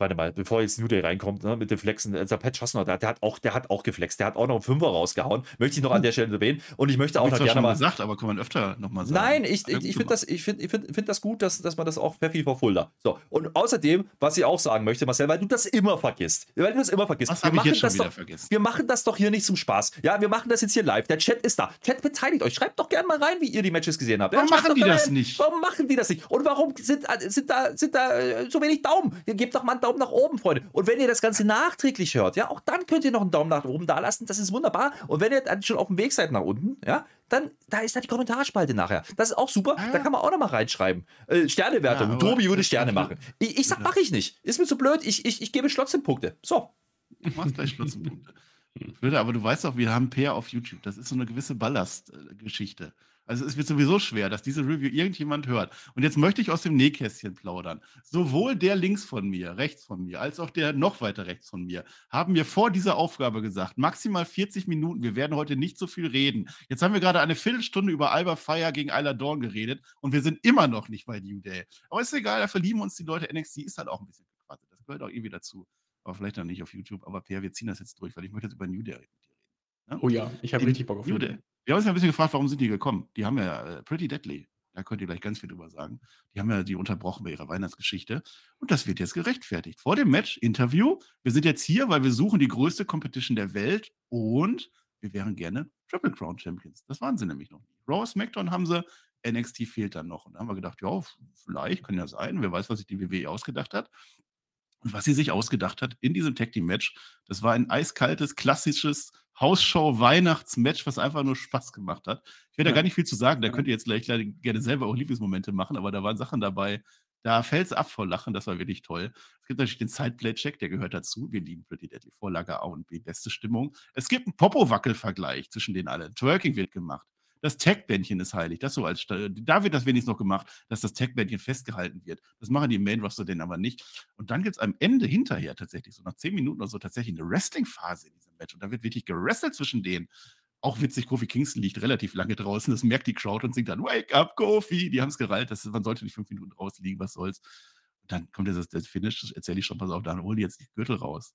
Warte mal, bevor jetzt New Day reinkommt, ne, mit dem Flexen, äh, der Pat Chasner, der, der, hat auch, der hat auch geflext, der hat auch noch einen Fünfer rausgehauen. Möchte ich noch an der Stelle erwähnen. Und ich möchte auch noch gerne schon mal. gesagt, aber kann man öfter nochmal sagen. Nein, ich, ich, ich finde das, ich find, ich find, find das gut, dass, dass man das auch Pfeffi vor Fulda. So, und außerdem, was ich auch sagen möchte, Marcel, weil du das immer vergisst. Weil du das immer vergisst. Was wir habe ich machen jetzt das doch, vergessen? wir machen das doch hier nicht zum Spaß. Ja, wir machen das jetzt hier live. Der Chat ist da. Chat beteiligt euch. Schreibt doch gerne mal rein, wie ihr die Matches gesehen habt. Warum Ja, machen die da das rein. nicht? Warum machen die das nicht? Und warum sind, äh, sind da, sind da äh, so wenig Daumen? Ihr gebt doch mal einen Daumen nach oben, Freunde. Und wenn ihr das Ganze nachträglich hört, ja, auch dann könnt ihr noch einen Daumen nach oben da lassen. Das ist wunderbar. Und wenn ihr dann schon auf dem Weg seid nach unten, ja, dann da ist da die Kommentarspalte nachher. Das ist auch super. Da kann man auch noch mal reinschreiben. Äh, Sternewertung. Ja, aber Tobi würde Sterne machen. Ich, ich sag, mache ich nicht. Ist mir zu blöd. Ich, ich, ich gebe trotzdem Punkte. So. Du machst gleich Schlutzenpunkte. Flöte, aber du weißt doch, wir haben Peer auf YouTube. Das ist so eine gewisse Ballastgeschichte. Also es wird sowieso schwer, dass diese Review irgendjemand hört. Und jetzt möchte ich aus dem Nähkästchen plaudern. Sowohl der links von mir, rechts von mir, als auch der noch weiter rechts von mir haben mir vor dieser Aufgabe gesagt, maximal 40 Minuten, wir werden heute nicht so viel reden. Jetzt haben wir gerade eine Viertelstunde über Alba Fire gegen Isla Dawn geredet und wir sind immer noch nicht bei New Day. Aber ist egal, da verlieben uns die Leute. NXT ist halt auch ein bisschen gequatscht. Das gehört auch irgendwie dazu. Aber vielleicht dann nicht auf YouTube. Aber Per, wir ziehen das jetzt durch, weil ich möchte jetzt über New Day reden. Oh ja, ich habe richtig Bock auf Day. Wir haben uns ja ein bisschen gefragt, warum sind die gekommen? Die haben ja äh, Pretty Deadly. Da könnt ihr gleich ganz viel drüber sagen. Die haben ja die unterbrochen bei ihrer Weihnachtsgeschichte. Und das wird jetzt gerechtfertigt. Vor dem Match, Interview. Wir sind jetzt hier, weil wir suchen die größte Competition der Welt und wir wären gerne Triple Crown Champions. Das waren sie nämlich noch nie. Raw SmackDown haben sie, NXT fehlt dann noch. Und da haben wir gedacht, ja, vielleicht kann ja sein. Wer weiß, was sich die WWE ausgedacht hat. Und was sie sich ausgedacht hat in diesem Tag Team Match, das war ein eiskaltes, klassisches Hausshow-Weihnachtsmatch, was einfach nur Spaß gemacht hat. Ich werde ja. da gar nicht viel zu sagen, da könnt ihr jetzt gleich gerne selber auch Lieblingsmomente machen, aber da waren Sachen dabei, da fällt es ab vor Lachen, das war wirklich toll. Es gibt natürlich den Sideplay-Check, der gehört dazu. Wir lieben Pretty Deadly Vorlage A und B, beste Stimmung. Es gibt einen Popo-Wackel-Vergleich zwischen den allen. Twerking wird gemacht. Das Tag-Bändchen ist heilig. Das so als da wird das wenigstens noch gemacht, dass das Tag-Bändchen festgehalten wird. Das machen die im Main Roster denn aber nicht. Und dann gibt es am Ende hinterher tatsächlich, so nach zehn Minuten oder so, tatsächlich eine Wrestling-Phase in diesem Match. Und da wird wirklich gerestelt zwischen denen. Auch witzig, Kofi Kingston liegt relativ lange draußen. Das merkt die Crowd und singt dann Wake up, Kofi. Die haben es gereilt. Das, man sollte nicht fünf Minuten rausliegen, was soll's. Und dann kommt das, das Finish, erzähle ich schon, pass auf, dann holen die jetzt die Gürtel raus.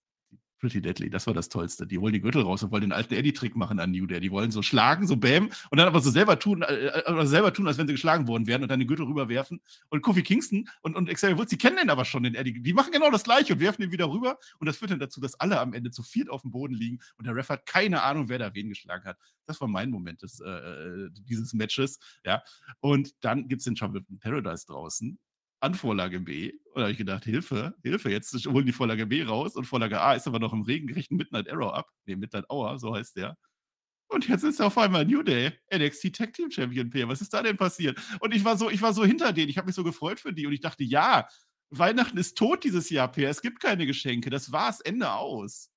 Pretty Deadly, das war das Tollste. Die holen die Gürtel raus und wollen den alten Eddie-Trick machen an New Day. Die wollen so schlagen, so bäm, und dann aber so selber tun, äh, äh selber tun, als wenn sie geschlagen worden wären und dann den Gürtel rüberwerfen. Und Kofi Kingston und, und Xavier Woods, die kennen den aber schon, den Eddie. Die machen genau das Gleiche und werfen ihn wieder rüber. Und das führt dann dazu, dass alle am Ende zu viert auf dem Boden liegen und der Ref hat keine Ahnung, wer da wen geschlagen hat. Das war mein Moment des, äh, äh dieses Matches. Ja. Und dann gibt es den Trouble in Paradise draußen an Vorlage B. Und da habe ich gedacht, Hilfe, Hilfe, jetzt holen die Vorlage B raus und Vorlage A ist aber noch im regelgerechten Midnight Arrow ab. Ne, Midnight Hour, so heißt der. Und jetzt ist er auf einmal New Day, NXT Tag Team Champion P. Was ist da denn passiert? Und ich war so, ich war so hinter denen. Ich habe mich so gefreut für die und ich dachte, ja, Weihnachten ist tot dieses Jahr, P. Es gibt keine Geschenke. Das war's, Ende aus.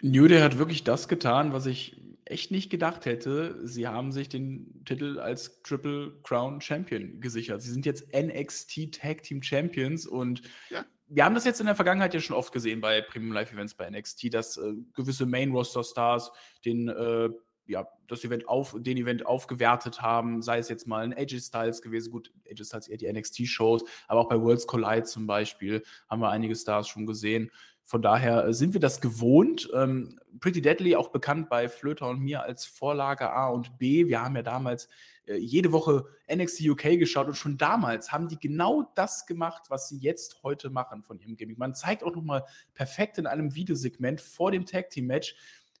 New Day hat wirklich das getan, was ich echt nicht gedacht hätte. Sie haben sich den Titel als Triple Crown Champion gesichert. Sie sind jetzt NXT Tag Team Champions und ja. wir haben das jetzt in der Vergangenheit ja schon oft gesehen bei Premium Live Events bei NXT, dass äh, gewisse Main Roster Stars den äh, ja, das Event auf, den Event aufgewertet haben, sei es jetzt mal ein AJ Styles gewesen, gut, AJ Styles eher die NXT-Shows, aber auch bei Worlds Collide zum Beispiel haben wir einige Stars schon gesehen. Von daher äh, sind wir das gewohnt. Ähm, Pretty Deadly, auch bekannt bei Flöter und mir als Vorlage A und B. Wir haben ja damals äh, jede Woche NXT UK geschaut und schon damals haben die genau das gemacht, was sie jetzt heute machen von ihrem Gimmick. Man zeigt auch nochmal perfekt in einem Videosegment vor dem Tag Team Match,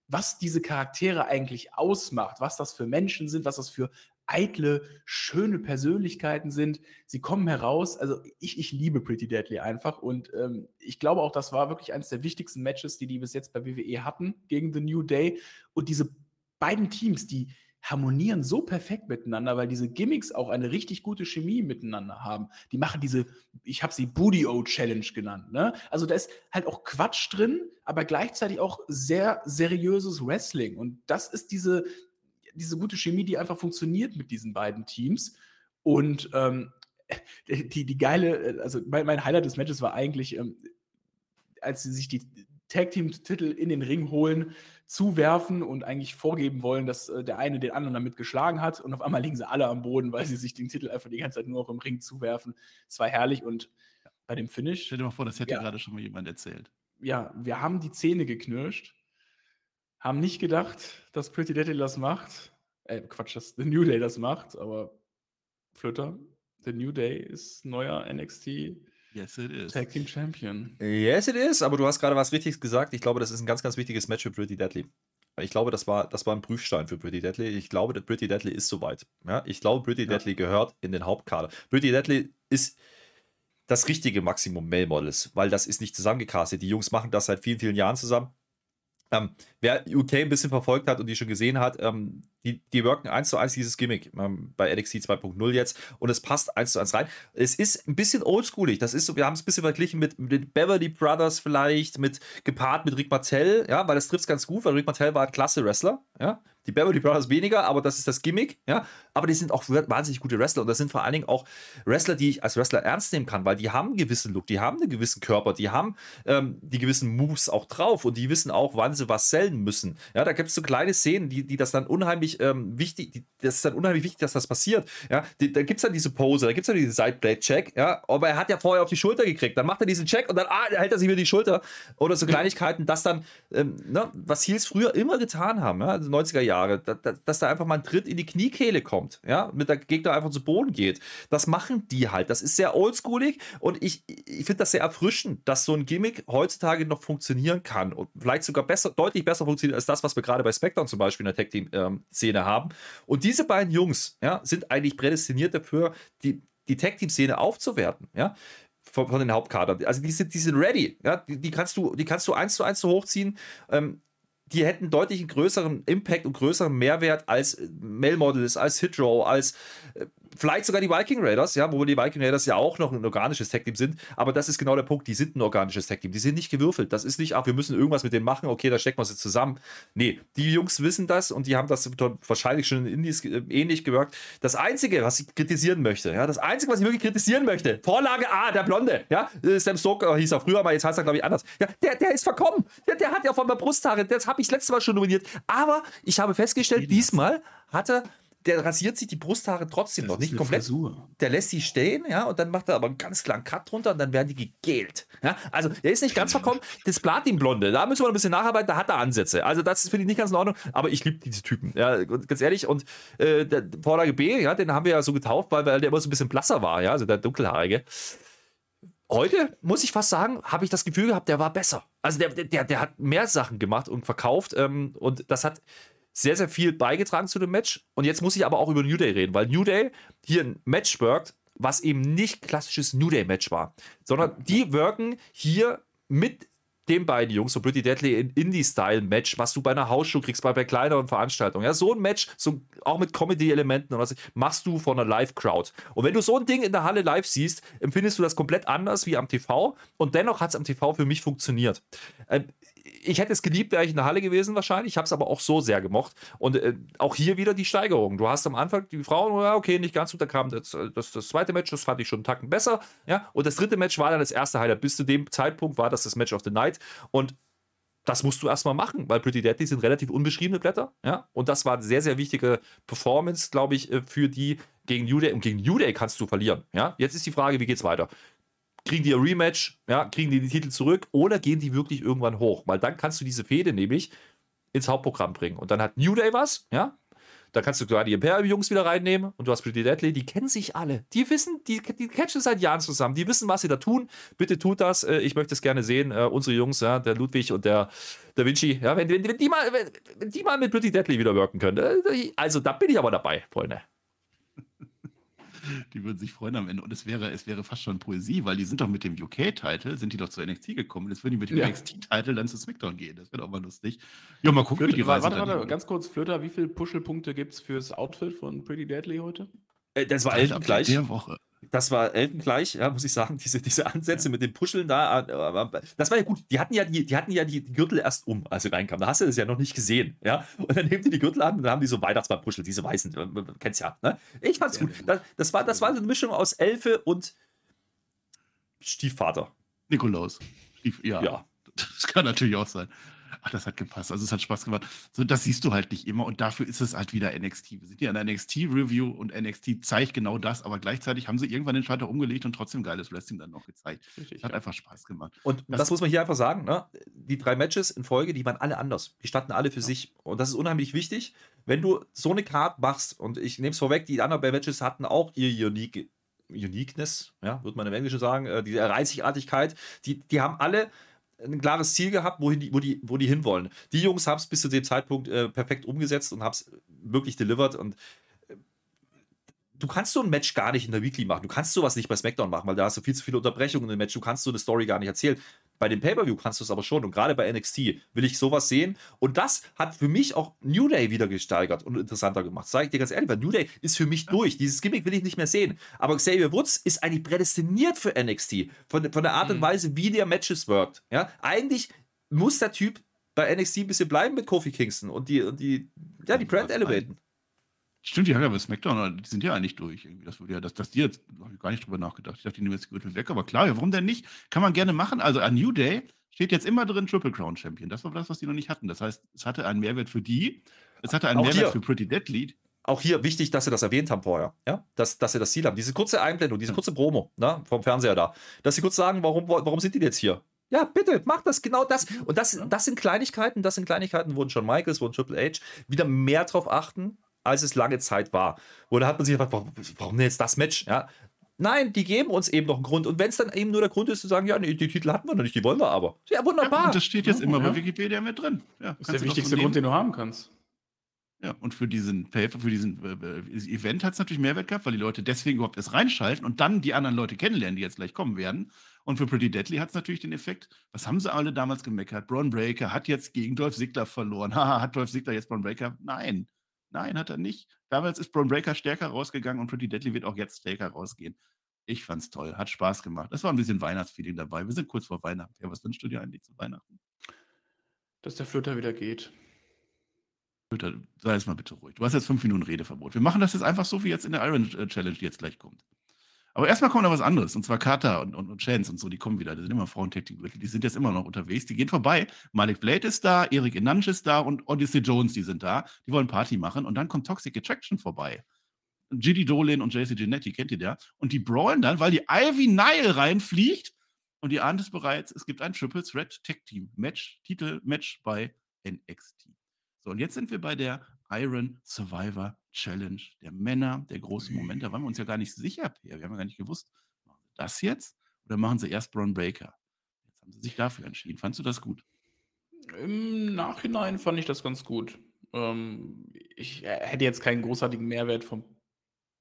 was diese Charaktere eigentlich ausmacht, was das für Menschen sind, was das für eitle, schöne Persönlichkeiten sind. Sie kommen heraus. Also ich, ich liebe Pretty Deadly einfach und ähm, ich glaube auch, das war wirklich eines der wichtigsten Matches, die die bis jetzt bei WWE hatten gegen The New Day. Und diese beiden Teams, die harmonieren so perfekt miteinander, weil diese Gimmicks auch eine richtig gute Chemie miteinander haben. Die machen diese, ich habe sie Booty-O Challenge genannt. Ne? Also da ist halt auch Quatsch drin, aber gleichzeitig auch sehr seriöses Wrestling. Und das ist diese, diese gute Chemie, die einfach funktioniert mit diesen beiden Teams. Und ähm, die, die geile, also mein, mein, Highlight des Matches war eigentlich, ähm, als sie sich die Tag Team-Titel in den Ring holen, zuwerfen und eigentlich vorgeben wollen, dass äh, der eine den anderen damit geschlagen hat. Und auf einmal liegen sie alle am Boden, weil sie sich den Titel einfach die ganze Zeit nur noch im Ring zuwerfen. Es war herrlich und bei dem Finish. Stell dir mal vor, das hätte ja, gerade schon mal jemand erzählt. Ja, wir haben die Zähne geknirscht haben nicht gedacht, dass Pretty Deadly das macht. Äh, Quatsch, dass The New Day das macht, aber Flitter, The New Day ist neuer NXT yes, it is. Tag Team Champion. Yes, it is, aber du hast gerade was Richtiges gesagt. Ich glaube, das ist ein ganz, ganz wichtiges Match für Pretty Deadly. Ich glaube, das war, das war ein Prüfstein für Pretty Deadly. Ich glaube, Pretty Deadly ist soweit. Ja, ich glaube, Pretty ja. Deadly gehört in den Hauptkader. Pretty Deadly ist das richtige Maximum Male Models, weil das ist nicht zusammengecastet. Die Jungs machen das seit vielen, vielen Jahren zusammen. Ähm, wer UK ein bisschen verfolgt hat und die schon gesehen hat, ähm, die, die worken eins zu eins dieses Gimmick ähm, bei NXT 2.0 jetzt und es passt eins zu eins rein. Es ist ein bisschen oldschoolig. Das ist so, wir haben es ein bisschen verglichen mit, mit Beverly Brothers vielleicht, mit gepaart mit Rick Martell, ja, weil das trifft es ganz gut, weil Rick Martell war ein klasse Wrestler, ja. Die Beverly Brothers weniger, aber das ist das Gimmick, ja. Aber die sind auch wahnsinnig gute Wrestler und das sind vor allen Dingen auch Wrestler, die ich als Wrestler ernst nehmen kann, weil die haben einen gewissen Look, die haben einen gewissen Körper, die haben ähm, die gewissen Moves auch drauf und die wissen auch, wann sie was sellen müssen. Ja, da gibt es so kleine Szenen, die, die das dann unheimlich ähm, wichtig, die, das ist dann unheimlich wichtig, dass das passiert. Ja, die, da gibt es dann diese Pose, da gibt es dann diesen Sideblade-Check, ja, aber er hat ja vorher auf die Schulter gekriegt. Dann macht er diesen Check und dann ah, hält er sich wieder die Schulter. Oder so Kleinigkeiten, das dann, ähm, ne, was Heels früher immer getan haben, ja, also 90er Jahre Jahre, da, da, dass da einfach mal ein Tritt in die Kniekehle kommt, ja, mit der Gegner einfach zu Boden geht. Das machen die halt. Das ist sehr oldschoolig und ich, ich finde das sehr erfrischend, dass so ein Gimmick heutzutage noch funktionieren kann und vielleicht sogar besser, deutlich besser funktioniert als das, was wir gerade bei SmackDown zum Beispiel in der Tag-Team-Szene ähm, haben. Und diese beiden Jungs, ja, sind eigentlich prädestiniert dafür, die, die Tag-Team-Szene aufzuwerten, ja von, von, den Hauptkadern. Also die sind, die sind ready. Ja? Die, die, kannst du, die kannst du eins zu eins so hochziehen. Ähm, die hätten deutlich einen größeren Impact und größeren Mehrwert als Mail Models, als Hitrow, als äh, vielleicht sogar die Viking Raiders, ja, wo die Viking Raiders ja auch noch ein organisches Tag-Team sind. Aber das ist genau der Punkt, die sind ein organisches Tag-Team. Die sind nicht gewürfelt. Das ist nicht, ach, wir müssen irgendwas mit denen machen, okay, da stecken wir sie zusammen. Nee, die Jungs wissen das und die haben das wahrscheinlich schon in Indies äh, ähnlich gewirkt. Das Einzige, was ich kritisieren möchte, ja, das Einzige, was ich wirklich kritisieren möchte, Vorlage A, der Blonde, ja, äh, Sam Stoker hieß er früher mal, jetzt heißt er, glaube ich, anders. Ja, der, der ist verkommen. Der, der hat ja von der Brusthaare, das habe ich das letzte Mal schon nominiert. Aber ich habe festgestellt, diesmal hat er der rasiert sich die Brusthaare trotzdem das noch. Nicht komplett. Frisur. Der lässt sie stehen, ja, und dann macht er aber einen ganz klaren Cut drunter und dann werden die gegelt. Ja, also der ist nicht ganz verkommen. Das Platin-Blonde, da müssen wir ein bisschen nacharbeiten, da hat er Ansätze. Also das finde ich nicht ganz in Ordnung, aber ich liebe diese Typen. Ja, ganz ehrlich. Und äh, der Vorlage B, ja, den haben wir ja so getauft, weil, weil der immer so ein bisschen blasser war, ja, also der dunkelhaarige. Heute, muss ich fast sagen, habe ich das Gefühl gehabt, der war besser. Also der, der, der hat mehr Sachen gemacht und verkauft ähm, und das hat sehr, sehr viel beigetragen zu dem Match. Und jetzt muss ich aber auch über New Day reden, weil New Day hier ein Match worked, was eben nicht klassisches New Day-Match war, sondern die wirken hier mit den beiden Jungs, so Pretty Deadly in Indie-Style-Match, was du bei einer Hausshow kriegst, bei, bei kleineren Veranstaltungen. Ja, so ein Match, so, auch mit Comedy-Elementen und was, machst du von einer Live-Crowd. Und wenn du so ein Ding in der Halle live siehst, empfindest du das komplett anders wie am TV. Und dennoch hat es am TV für mich funktioniert. Ähm, ich hätte es geliebt, wäre ich in der Halle gewesen wahrscheinlich. Ich habe es aber auch so sehr gemocht. Und äh, auch hier wieder die Steigerung. Du hast am Anfang die Frauen, ja, okay, nicht ganz gut. Da kam das, das, das, zweite Match, das fand ich schon einen Tacken besser. Ja, und das dritte Match war dann das erste Highlight. Bis zu dem Zeitpunkt war das das Match of the Night. Und das musst du erstmal machen, weil Pretty Deadly sind relativ unbeschriebene Blätter. Ja, und das war eine sehr, sehr wichtige Performance, glaube ich, äh, für die gegen New Day. Und gegen New Day kannst du verlieren. Ja, jetzt ist die Frage, wie geht's weiter? Kriegen die ein Rematch, ja, kriegen die den Titel zurück oder gehen die wirklich irgendwann hoch? Weil dann kannst du diese Fehde nämlich ins Hauptprogramm bringen. Und dann hat New Day was, ja. Da kannst du sogar die Imperium-Jungs wieder reinnehmen und du hast Pretty Deadly, die kennen sich alle. Die wissen, die, die catchen seit Jahren zusammen. Die wissen, was sie da tun. Bitte tut das. Äh, ich möchte es gerne sehen. Äh, unsere Jungs, ja, der Ludwig und der Da Vinci, ja, wenn, wenn, wenn, die mal, wenn die mal mit Pretty Deadly wieder wirken können. Äh, also da bin ich aber dabei, Freunde. Die würden sich freuen am Ende. Und es wäre, es wäre fast schon Poesie, weil die sind doch mit dem UK-Title, sind die doch zu NXT gekommen. Jetzt würden die mit dem ja. NXT-Title dann zu SmackDown gehen. Das wäre doch mal lustig. Ja, mal gucken, Flöter, wie die Reise Warte, warte, ganz kurz, Flöter, wie viele Puschelpunkte gibt es fürs Outfit von Pretty Deadly heute? Äh, das war Elton gleich. Der Woche. Das war Elton gleich, ja, muss ich sagen, diese, diese Ansätze mit dem Puscheln da. Äh, das war ja gut. Die hatten ja die, die hatten ja die Gürtel erst um, als sie reinkamen. Da hast du das ja noch nicht gesehen, ja. Und dann nehmen die die Gürtel an und dann haben die so Weihnachtsmannpuschel, diese weißen, kennst ja. Ne? Ich fand's gut. Das, das, war, das war eine Mischung aus Elfe und Stiefvater. Nikolaus. Stief, ja. ja. Das kann natürlich auch sein. Ach, das hat gepasst. Also es hat Spaß gemacht. So, das siehst du halt nicht immer und dafür ist es halt wieder NXT. Wir sind hier an der NXT-Review und NXT zeigt genau das, aber gleichzeitig haben sie irgendwann den Schalter umgelegt und trotzdem geiles Wrestling dann noch gezeigt. Richtig, hat ja. einfach Spaß gemacht. Und das, das, muss man hier einfach sagen, ne? Die drei Matches in Folge, die waren alle anders. Die standen alle für ja. sich. Und das ist unheimlich wichtig. Wenn du so eine Card machst, und ich nehme es vorweg, die anderen Matches hatten auch ihr Unique Uniqueness, ja, würde man im Englischen sagen, äh, diese Reizigartigkeit, die, die haben alle ein klares Ziel gehabt, wohin die, wo, die, wo die hinwollen. Die Jungs haben es bis zu dem Zeitpunkt äh, perfekt umgesetzt und haben es wirklich delivered. Und äh, du kannst so ein Match gar nicht in der Weekly machen. Du kannst sowas nicht bei SmackDown machen, weil da hast du viel zu viele Unterbrechungen im Match. Du kannst so eine Story gar nicht erzählen. Bei dem Pay-Per-View kannst du es aber schon. Und gerade bei NXT will ich sowas sehen. Und das hat für mich auch New Day wieder gesteigert und interessanter gemacht. Sag ich dir ganz ehrlich, weil New Day ist für mich durch. Dieses Gimmick will ich nicht mehr sehen. Aber Xavier Woods ist eigentlich prädestiniert für NXT. Von, von der Art und mhm. Weise, wie der Matches worked. Ja, eigentlich muss der Typ bei NXT ein bisschen bleiben mit Kofi Kingston und die, und die, ja, die Brand elevaten. Stimmt, die haben ja bei SmackDown, die sind ja eigentlich durch. Irgendwie. Das würde ja, dass, dass die jetzt, habe ich gar nicht drüber nachgedacht. Ich dachte, die nehmen jetzt die Gürtel weg, aber klar, warum denn nicht? Kann man gerne machen. Also a New Day steht jetzt immer drin Triple Crown Champion. Das war das, was die noch nicht hatten. Das heißt, es hatte einen Mehrwert für die, es hatte einen auch Mehrwert hier, für Pretty Deadly. Auch hier wichtig, dass sie das erwähnt haben vorher, ja, dass, dass sie das Ziel haben. Diese kurze Einblendung, diese kurze Promo ne, vom Fernseher da, dass sie kurz sagen, warum, warum sind die jetzt hier? Ja, bitte, mach das, genau das. Und das, das sind Kleinigkeiten, das sind Kleinigkeiten, wo John Michaels, wo Triple H wieder mehr drauf achten, als es lange Zeit war. Da hat man sich gefragt, warum, warum denn jetzt das Match? Ja, Nein, die geben uns eben noch einen Grund. Und wenn es dann eben nur der Grund ist, zu sagen, ja, nee, die Titel hatten wir noch nicht, die wollen wir aber. Ja, wunderbar. Ja, und das steht jetzt Ja, immer ja. bei Wikipedia mit drin. Ja, Das ist der wichtigste Grund, den du haben kannst. Ja, und für diesen Paper, für diesen äh, äh, Event hat es natürlich Mehrwert gehabt, weil die Leute deswegen überhaupt erst reinschalten und dann die anderen Leute kennenlernen, die jetzt gleich kommen werden. Und für Pretty Deadly hat es natürlich den Effekt, was haben sie alle damals gemeckert? Braun Breaker hat jetzt gegen Dolph Ziggler verloren. Haha, hat Dolph Ziggler jetzt Braun Breaker? Nein, nein, hat er nicht. Damals ist Braun Breaker stärker rausgegangen und Pretty Deadly wird auch jetzt stärker rausgehen. Ich fand's toll, hat Spaß gemacht. Es war ein bisschen Weihnachtsfeeling dabei. Wir sind kurz vor Weihnachten. Ja, was wünschst du dir eigentlich zu Weihnachten? Dass der Flöter wieder geht. Luther, sei jetzt mal bitte ruhig. Du hast jetzt fünf Minuten Redeverbot. Wir machen das jetzt einfach so wie jetzt in der Iron äh, Challenge, die jetzt gleich kommt. Aber erstmal kommt noch was anderes. Und zwar Kata und, und, und Chance und so, die kommen wieder. Das sind immer frauen tag gürtel Die sind jetzt immer noch unterwegs. Die gehen vorbei. Malik Blade ist da, Erik Inanch ist da und Odyssey Jones, die sind da. Die wollen Party machen. Und dann kommt Toxic Attraction vorbei. Giddy Dolin und JC Genetti, kennt ihr der? Und die brawlen dann, weil die Ivy Nile reinfliegt. Und ihr ahnt es bereits, es gibt ein Triple Threat Tag Team Match, Titel-Match bei NXT. So, und jetzt sind wir bei der Iron Survivor Challenge der Männer, der große Moment. Da waren wir uns ja gar nicht sicher, Peer. Wir haben ja gar nicht gewusst, machen sie das jetzt oder machen sie erst Braun Breaker? Jetzt haben sie sich dafür entschieden. Fandst du das gut? Im Nachhinein fand ich das ganz gut. Ähm, ich äh, hätte jetzt keinen großartigen Mehrwert von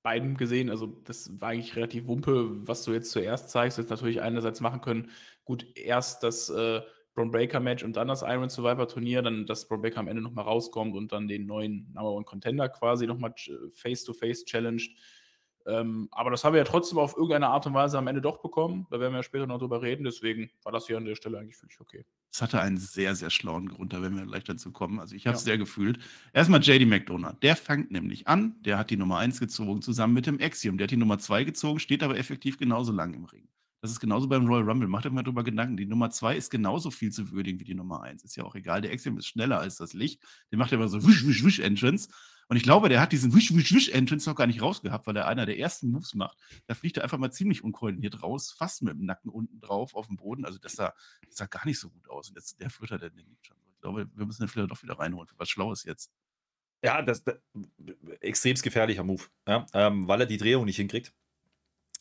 beiden gesehen. Also, das war eigentlich relativ Wumpe, was du jetzt zuerst zeigst. Jetzt natürlich einerseits machen können, gut, erst das äh, Braun Breaker Match und dann das Iron Survivor Turnier, dann dass Braun Breaker am Ende nochmal rauskommt und dann den neuen Number One Contender quasi nochmal face-to-face challenged. Ähm, aber das haben wir ja trotzdem auf irgendeine Art und Weise am Ende doch bekommen. Da werden wir ja später noch drüber reden. Deswegen war das hier an der Stelle eigentlich völlig okay. Es hatte einen sehr, sehr schlauen Grund, da werden wir gleich dazu kommen. Also ich habe es Ja. sehr gefühlt. Erstmal JD McDonough. Der fängt nämlich an, der hat die Nummer 1 gezogen, zusammen mit dem Axiom. Der hat die Nummer 2 gezogen, steht aber effektiv genauso lang im Ring. Das ist genauso beim Royal Rumble. Macht euch mal drüber Gedanken. Die Nummer 2 ist genauso viel zu würdigen wie die Nummer 1. Ist ja auch egal. Der Axiom ist schneller als das Licht. Der macht immer so wisch, wisch, wisch Entrance. Und ich glaube, der hat diesen wisch, wisch, wisch Entrance noch gar nicht rausgehabt, weil er einer der ersten Moves macht. Da fliegt er einfach mal ziemlich unkoordiniert raus, fast mit dem Nacken unten drauf auf dem Boden. Also das sah, das sah gar nicht so gut aus. Und jetzt der Flitter, der, der liegt schon. Ich glaube, wir müssen den Flitter doch wieder reinholen was Schlaues jetzt. Ja, das, das extremst gefährlicher Move, ja, ähm, weil er die Drehung nicht hinkriegt,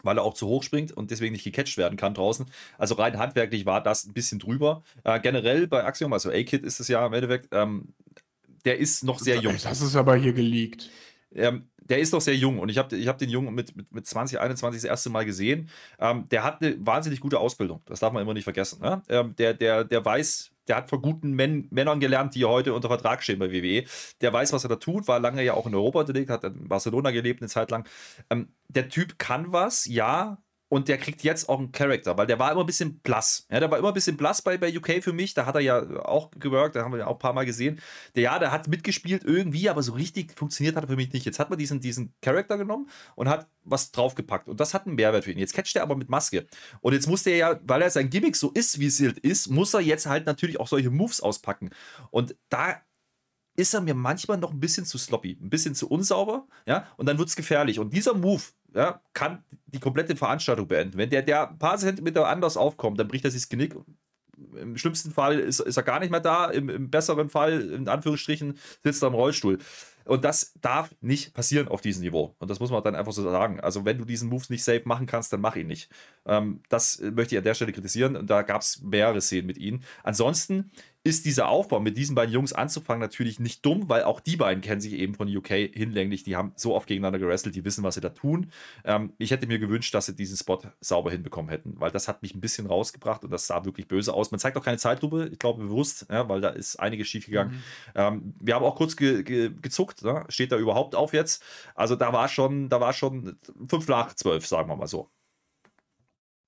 weil er auch zu hoch springt und deswegen nicht gecatcht werden kann draußen. Also rein handwerklich war das ein bisschen drüber. Äh, generell bei Axiom, also A-Kid ist es ja im Endeffekt, ähm, der ist noch sehr jung. Das ist aber hier geleakt. Ähm, der ist noch sehr jung und ich habe ich hab den Jungen mit, mit, mit 20, 21 das erste Mal gesehen. Ähm, der hat eine wahnsinnig gute Ausbildung. Das darf man immer nicht vergessen. Ne? Ähm, der, der, der weiß, der hat von guten Män Männern gelernt, die heute unter Vertrag stehen bei WWE. Der weiß, was er da tut, war lange ja auch in Europa unterwegs, hat in Barcelona gelebt eine Zeit lang. Ähm, der Typ kann was, ja. Und der kriegt jetzt auch einen Charakter, weil der war immer ein bisschen blass. Ja, der war immer ein bisschen blass bei, bei UK für mich. Da hat er ja auch geworkt, da haben wir ja auch ein paar Mal gesehen. Der, ja, der hat mitgespielt irgendwie, aber so richtig funktioniert hat er für mich nicht. Jetzt hat man diesen, diesen Charakter genommen und hat was draufgepackt. Und das hat einen Mehrwert für ihn. Jetzt catcht er aber mit Maske. Und jetzt muss der ja, weil er sein Gimmick so ist, wie es halt ist, muss er jetzt halt natürlich auch solche Moves auspacken. Und da ist er mir manchmal noch ein bisschen zu sloppy, ein bisschen zu unsauber, ja, und dann wird es gefährlich. Und dieser Move, ja, kann die komplette Veranstaltung beenden. Wenn der, der ein paar Zentimeter anders aufkommt, dann bricht er sich das Genick. Im schlimmsten Fall ist, ist er gar nicht mehr da, im, im besseren Fall, in Anführungsstrichen, sitzt er im Rollstuhl. Und das darf nicht passieren auf diesem Niveau. Und das muss man dann einfach so sagen. Also, wenn du diesen Moves nicht safe machen kannst, dann mach ihn nicht. Ähm, das möchte ich an der Stelle kritisieren. Und da gab es mehrere Szenen mit ihnen. Ansonsten ist dieser Aufbau mit diesen beiden Jungs anzufangen natürlich nicht dumm, weil auch die beiden kennen sich eben von UK hinlänglich. Die haben so oft gegeneinander gerestelt, die wissen, was sie da tun. Ähm, ich hätte mir gewünscht, dass sie diesen Spot sauber hinbekommen hätten, weil das hat mich ein bisschen rausgebracht und das sah wirklich böse aus. Man zeigt auch keine Zeitlupe, ich glaube bewusst, ja, weil da ist einiges schiefgegangen. Mhm. Ähm, wir haben auch kurz ge ge gezuckt, ne? steht da überhaupt auf jetzt? Also da war schon, da war schon fünf nach zwölf, sagen wir mal so.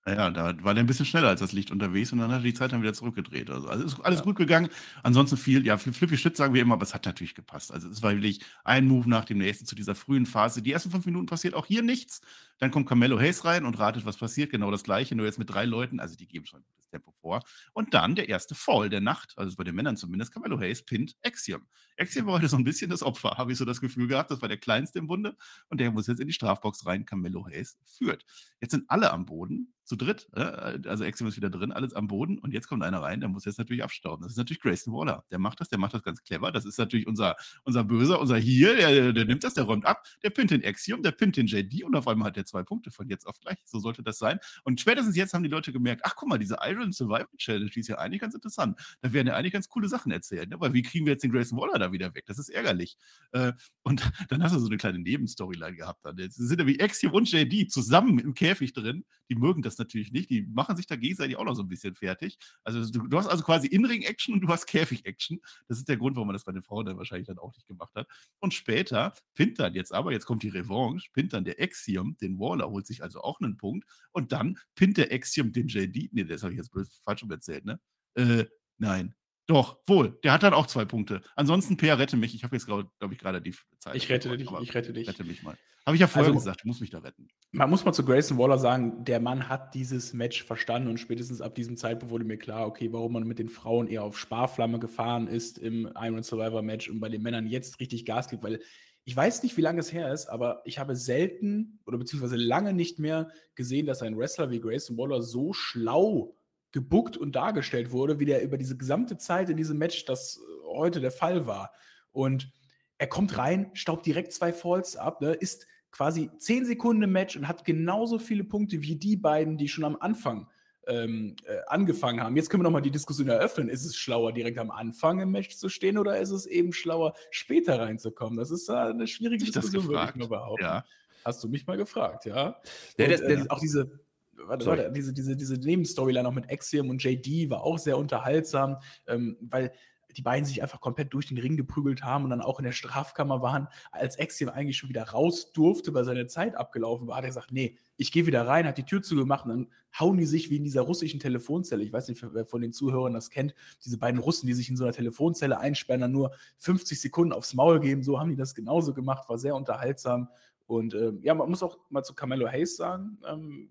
Naja, da war der ein bisschen schneller als das Licht unterwegs und dann hat er die Zeit dann wieder zurückgedreht. Also, also ist alles gut gegangen. Ansonsten viel, ja, viel Flippy Shit sagen wir immer, aber es hat natürlich gepasst. Also es war wirklich ein Move nach dem nächsten zu dieser frühen Phase. Die ersten fünf Minuten passiert auch hier nichts. Dann kommt Carmelo Hayes rein und ratet, was passiert. Genau das gleiche, nur jetzt mit drei Leuten. Also die geben schon Tempo vor. Und dann der erste Fall der Nacht, also bei den Männern zumindest, Carmelo Hayes pinnt Axiom. Axiom war heute so ein bisschen das Opfer, habe ich so das Gefühl gehabt. Das war der kleinste im Bunde und der muss jetzt in die Strafbox rein. Carmelo Hayes führt. Jetzt sind alle am Boden. zu dritt. Äh, also Axiom ist wieder drin, alles am Boden. Und jetzt kommt einer rein, der muss jetzt natürlich abstauben. Das ist natürlich Grayson Waller. Der macht das, der macht das ganz clever. Das ist natürlich unser, unser Böser, unser Heal. Der, der nimmt das, der räumt ab. Der pinnt den Axiom, der pinnt den JD und auf einmal hat der zwei Punkte von jetzt auf gleich. So sollte das sein. Und spätestens jetzt haben die Leute gemerkt, ach guck mal, diese Iron Survival Challenge, die ist ja eigentlich ganz interessant. Da werden ja eigentlich ganz coole Sachen erzählt. Ne? Aber wie kriegen wir jetzt den Grayson Waller da wieder weg? Das ist ärgerlich. Äh, und dann hast du so eine kleine Nebenstoryline gehabt. Dann. Jetzt sind nämlich Axiom und JD zusammen im Käfig drin. Die mögen das natürlich nicht. Die machen sich da gegenseitig auch noch so ein bisschen fertig. Also du, du hast also quasi In-Ring-Action und du hast Käfig-Action. Das ist der Grund, warum man das bei den Frauen dann wahrscheinlich dann auch nicht gemacht hat. Und später pinnt dann jetzt aber, jetzt kommt die Revanche, pinnt dann der Axiom den Waller, holt sich also auch einen Punkt. Und dann pinnt der Axiom den JD. Nee, das habe ich jetzt falsch erzählt, ne? Äh, nein. Doch, wohl. Der hat dann auch zwei Punkte. Ansonsten, Per, rette mich. Ich habe jetzt, glaube glaub ich, gerade die Zeit. Ich rette dich, ich rette dich. Rette mich mal. Habe ich ja vorher Also- gesagt, du musst mich da retten. Man muss mal zu Grayson Waller sagen, der Mann hat dieses Match verstanden und spätestens ab diesem Zeitpunkt wurde mir klar, okay, warum man mit den Frauen eher auf Sparflamme gefahren ist im Iron Survivor Match und bei den Männern jetzt richtig Gas gibt, weil ich weiß nicht, wie lange es her ist, aber ich habe selten oder beziehungsweise lange nicht mehr gesehen, dass ein Wrestler wie Grayson Waller so schlau gebuckt und dargestellt wurde, wie der über diese gesamte Zeit in diesem Match das äh, heute der Fall war. Und er kommt rein, staubt direkt zwei Falls ab, ne, ist quasi 10 Sekunden im Match und hat genauso viele Punkte wie die beiden, die schon am Anfang ähm, äh, angefangen haben. Jetzt können wir nochmal die Diskussion eröffnen. Ist es schlauer, direkt am Anfang im Match zu stehen oder ist es eben schlauer, später reinzukommen? Das ist äh, eine schwierige das Diskussion, würde ich mal behaupten. Ja. Hast du mich mal gefragt, ja? Der- Und, der- der- äh, auch diese, warte, Sorry. warte, diese, diese, diese Nebenstoryline noch mit Axiom und JD war auch sehr unterhaltsam, ähm, weil die beiden sich einfach komplett durch den Ring geprügelt haben und dann auch in der Strafkammer waren, als Axiom eigentlich schon wieder raus durfte, weil seine Zeit abgelaufen war, hat er gesagt, nee, ich gehe wieder rein, hat die Tür zugemacht und dann hauen die sich wie in dieser russischen Telefonzelle. Ich weiß nicht, wer von den Zuhörern das kennt, diese beiden Russen, die sich in so einer Telefonzelle einsperren, dann nur 50 Sekunden aufs Maul geben, so haben die das genauso gemacht, war sehr unterhaltsam. Und ähm, ja, man muss auch mal zu Carmelo Hayes sagen, ähm,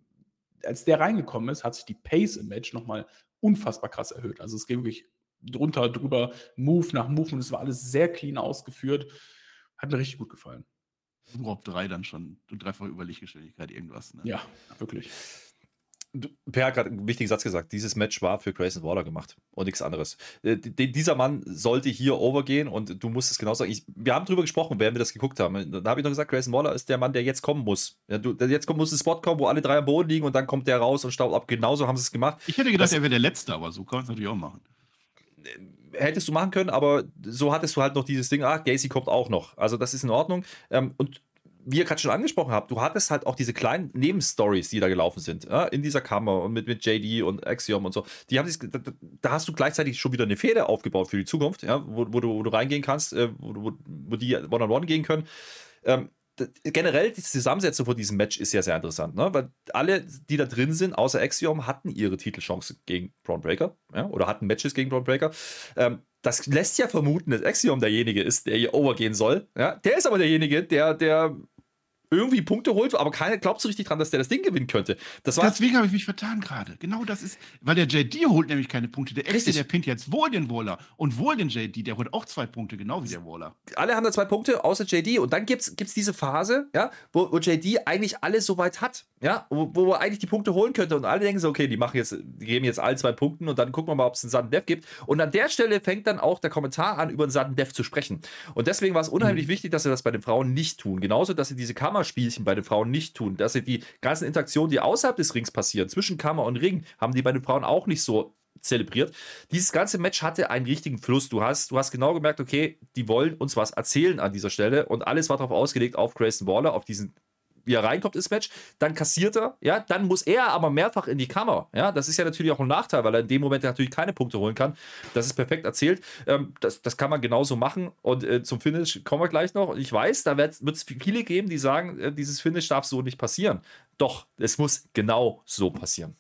als der reingekommen ist, hat sich die Pace im Match nochmal unfassbar krass erhöht. Also es ging wirklich drunter, drüber, Move nach Move und es war alles sehr clean ausgeführt. Hat mir richtig gut gefallen. Überhaupt drei dann schon. Dreifach Überlichtgeschwindigkeit, irgendwas. Ne? Ja, wirklich. Per hat gerade einen wichtigen Satz gesagt. Dieses Match war für Grayson Waller gemacht und nichts anderes. Äh, die- dieser Mann sollte hier overgehen und du musst es genau sagen. Ich, wir haben drüber gesprochen, während wir das geguckt haben. Da habe ich noch gesagt, Grayson Waller ist der Mann, der jetzt kommen muss. Ja, du, jetzt kommt, muss ein Spot kommen, wo alle drei am Boden liegen und dann kommt der raus und staubt ab. Genauso haben sie es gemacht. Ich hätte gedacht, Das- er wäre der Letzte, aber so kann man es natürlich auch machen. hättest du machen können, aber so hattest du halt noch dieses Ding, ach, Gacy kommt auch noch. Also das ist in Ordnung. Ähm, und wie ihr gerade schon angesprochen habt, du hattest halt auch diese kleinen Nebenstories, die da gelaufen sind, ja, in dieser Kammer und mit, mit JD und Axiom und so. Die haben sich, da, da- hast du gleichzeitig schon wieder eine Fehde aufgebaut für die Zukunft, ja, wo, wo, du, wo du reingehen kannst, äh, wo, wo, wo die One-on-One gehen können. Ähm, generell die Zusammensetzung von diesem Match ist sehr, sehr interessant, ne? weil alle, die da drin sind, außer Axiom, hatten ihre Titelchance gegen Braun Breaker ja? oder hatten Matches gegen Braun Breaker. Ähm, das lässt ja vermuten, dass Axiom derjenige ist, der hier overgehen soll. Ja? Der ist aber derjenige, der, der irgendwie Punkte holt, aber keiner glaubt so richtig dran, dass der das Ding gewinnen könnte. Das war Deswegen habe ich mich vertan gerade. Genau das ist, weil der JD holt nämlich keine Punkte. Der Richtig. der pinnt jetzt wohl den Waller und wohl den JD. Der holt auch zwei Punkte, genau wie der Waller. alle haben da zwei Punkte, außer JD. Und dann gibt es diese Phase, ja, wo, wo JD eigentlich alles so weit hat, ja, wo, wo er eigentlich die Punkte holen könnte. Und alle denken so, okay, die machen jetzt, die geben jetzt alle zwei Punkten und dann gucken wir mal, ob es einen Sudden Death gibt. Und an der Stelle fängt dann auch der Kommentar an, über einen Sudden Death zu sprechen. Und deswegen war es unheimlich wichtig, dass sie das bei den Frauen nicht tun. Genauso, dass sie diese Kammerspielchen bei den Frauen nicht tun. Dass sie die ganzen Interaktionen, die außerhalb des Rings passieren, zwischen Kammer und Ring, haben die bei den Frauen auch nicht so zelebriert. Dieses ganze Match hatte einen richtigen Fluss. Du hast, du hast genau gemerkt, okay, die wollen uns was erzählen an dieser Stelle und alles war darauf ausgelegt auf Grayson Waller, auf diesen wie er reinkommt ins Match, dann kassiert er, ja, dann muss er aber mehrfach in die Kammer, ja, das ist ja natürlich auch ein Nachteil, weil er in dem Moment natürlich keine Punkte holen kann. Das ist perfekt erzählt, ähm, das, das kann man genauso machen und äh, zum Finish kommen wir gleich noch. Ich weiß, da wird es viele geben, die sagen, äh, dieses Finish darf so nicht passieren. Doch, es muss genau so passieren.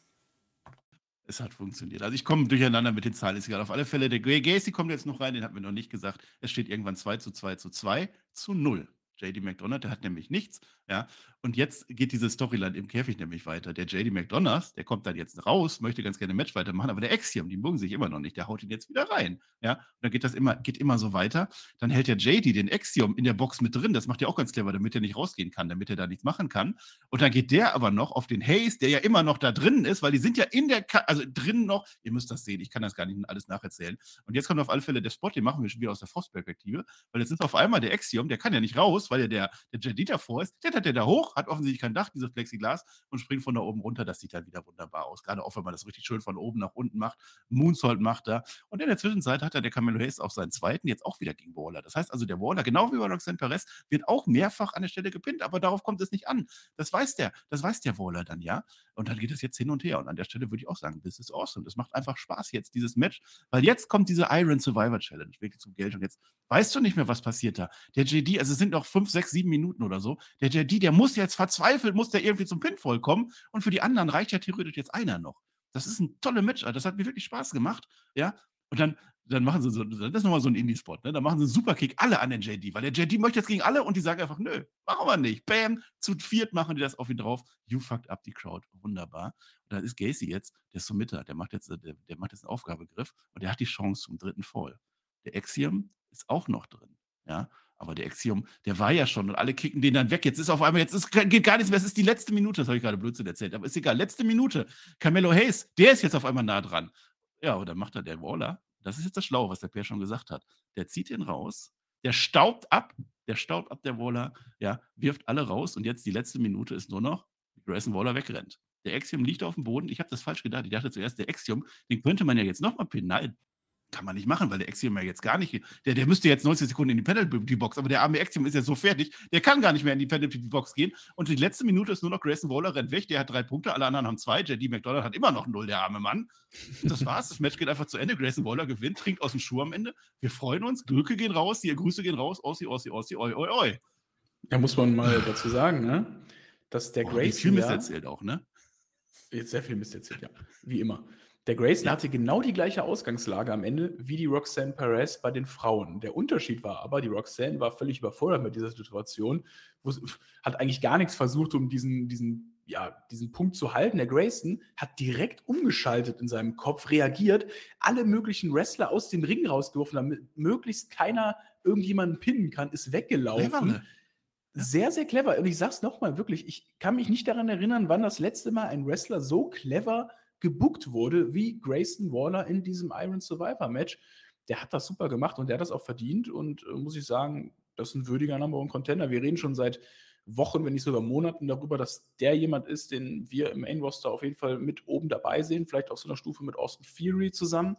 Es hat funktioniert. Also ich komme durcheinander mit den Zahlen. Ist egal. Auf alle Fälle, der Gacy kommt jetzt noch rein, den hatten wir noch nicht gesagt. Es steht irgendwann 2 zu 2 zu 2 zu 0. JD McDonough, der hat nämlich nichts, ja. Und jetzt geht diese Storyline im Käfig nämlich weiter. Der JD McDonough, der kommt dann jetzt raus, möchte ganz gerne ein Match weitermachen, aber der Axiom, die mögen sich immer noch nicht, der haut ihn jetzt wieder rein, ja. Und dann geht das immer, geht immer so weiter. Dann hält der JD den Axiom in der Box mit drin, das macht er auch ganz clever, damit er nicht rausgehen kann, damit er da nichts machen kann. Und dann geht der aber noch auf den Hayes, der ja immer noch da drin ist, weil die sind ja in der, Ka also drin noch, ihr müsst das sehen, ich kann das gar nicht alles nacherzählen. Und jetzt kommt auf alle Fälle der Spot, den machen wir schon wieder aus der Force-Perspektive, weil jetzt ist auf einmal der Axiom, der kann ja nicht raus, weil ja der, der JD davor ist, der hat der da hoch, hat offensichtlich kein Dach, dieses Plexiglas, und springt von da oben runter. Das sieht dann wieder wunderbar aus. Gerade auch, wenn man das richtig schön von oben nach unten macht. Moonsault macht da. Und in der Zwischenzeit hat er der Camelo Hayes auch seinen zweiten, jetzt auch wieder gegen Waller. Das heißt also, der Waller, genau wie bei Roxanne Perez, wird auch mehrfach an der Stelle gepinnt, aber darauf kommt es nicht an. Das weiß der, das weiß der Waller dann, ja. Und dann geht es jetzt hin und her. Und an der Stelle würde ich auch sagen, this is awesome. Das macht einfach Spaß jetzt, dieses Match, weil jetzt kommt diese Iron Survivor Challenge wirklich zum Geld. Und jetzt weißt du nicht mehr, was passiert da. Der JD, also es sind noch fünf, sechs, sieben Minuten oder so. Der JD, der muss jetzt verzweifelt, muss der irgendwie zum Pinfall kommen. Und für die anderen reicht ja theoretisch jetzt einer noch. Das ist ein toller Match. Das hat mir wirklich Spaß gemacht. Ja. Und dann, dann machen sie so, das ist nochmal so ein Indie-Spot, ne? Dann machen sie einen Superkick alle an den JD, weil der JD möchte jetzt gegen alle und die sagen einfach, nö, machen wir nicht. Bam, zu viert machen die das auf ihn drauf. You fucked up die Crowd. Wunderbar. Und dann ist Gacy jetzt, der Submitter, der macht jetzt, der, der macht jetzt einen Aufgabegriff und der hat die Chance zum dritten Fall. Der Axiom ist auch noch drin. Ja, aber der Axiom, der war ja schon und alle kicken den dann weg. Jetzt ist auf einmal, jetzt ist, geht gar nichts mehr. Es ist die letzte Minute, das habe ich gerade Blödsinn erzählt, aber ist egal. Letzte Minute. Camelo Hayes, der ist jetzt auf einmal nah dran. Ja, und dann macht er der Waller. Das ist jetzt das Schlaue, was der Per schon gesagt hat. Der zieht ihn raus, der staubt ab, der staubt ab der Waller, ja, wirft alle raus und jetzt die letzte Minute ist nur noch, Grayson Waller wegrennt. Der Axiom liegt auf dem Boden. Ich habe das falsch gedacht. Ich dachte zuerst, der Axiom, den könnte man ja jetzt nochmal pinnen. Nein, kann man nicht machen, weil der Axiom ja jetzt gar nicht. Der, der müsste jetzt 90 Sekunden in die Penalty-Box, aber der arme Axiom ist ja so fertig, der kann gar nicht mehr in die Penalty-Box gehen. Und die letzte Minute ist nur noch Grayson Waller rennt weg, der hat drei Punkte, alle anderen haben zwei. JD McDonald hat immer noch null, der arme Mann. Das war's, das Match geht einfach zu Ende. Grayson Waller gewinnt, trinkt aus dem Schuh am Ende. Wir freuen uns, Glücke gehen raus, die Grüße gehen raus, Ossi, Ossi, Ossi, oi, oi, oi. Da muss man mal dazu sagen, ne? dass der Oh, Grayson. viel Mist erzählt auch, ne? Jetzt sehr viel Mist erzählt, ja. Wie immer. Der Grayson hatte genau die gleiche Ausgangslage am Ende wie die Roxanne Perez bei den Frauen. Der Unterschied war aber, die Roxanne war völlig überfordert mit dieser Situation, hat eigentlich gar nichts versucht, um diesen, diesen, ja, diesen Punkt zu halten. Der Grayson hat direkt umgeschaltet in seinem Kopf, reagiert, alle möglichen Wrestler aus dem Ring rausgeworfen, damit möglichst keiner irgendjemanden pinnen kann, ist weggelaufen. Ne? Sehr, sehr clever. Und ich sag's nochmal, wirklich, ich kann mich nicht daran erinnern, wann das letzte Mal ein Wrestler so clever gebuckt wurde wie Grayson Waller in diesem Iron Survivor Match. Der hat das super gemacht und der hat das auch verdient. Und äh, muss ich sagen, das ist ein würdiger Number One Contender. Wir reden schon seit Wochen, wenn nicht sogar Monaten darüber, dass der jemand ist, den wir im Main Roster auf jeden Fall mit oben dabei sehen. Vielleicht auf so einer Stufe mit Austin Fury zusammen.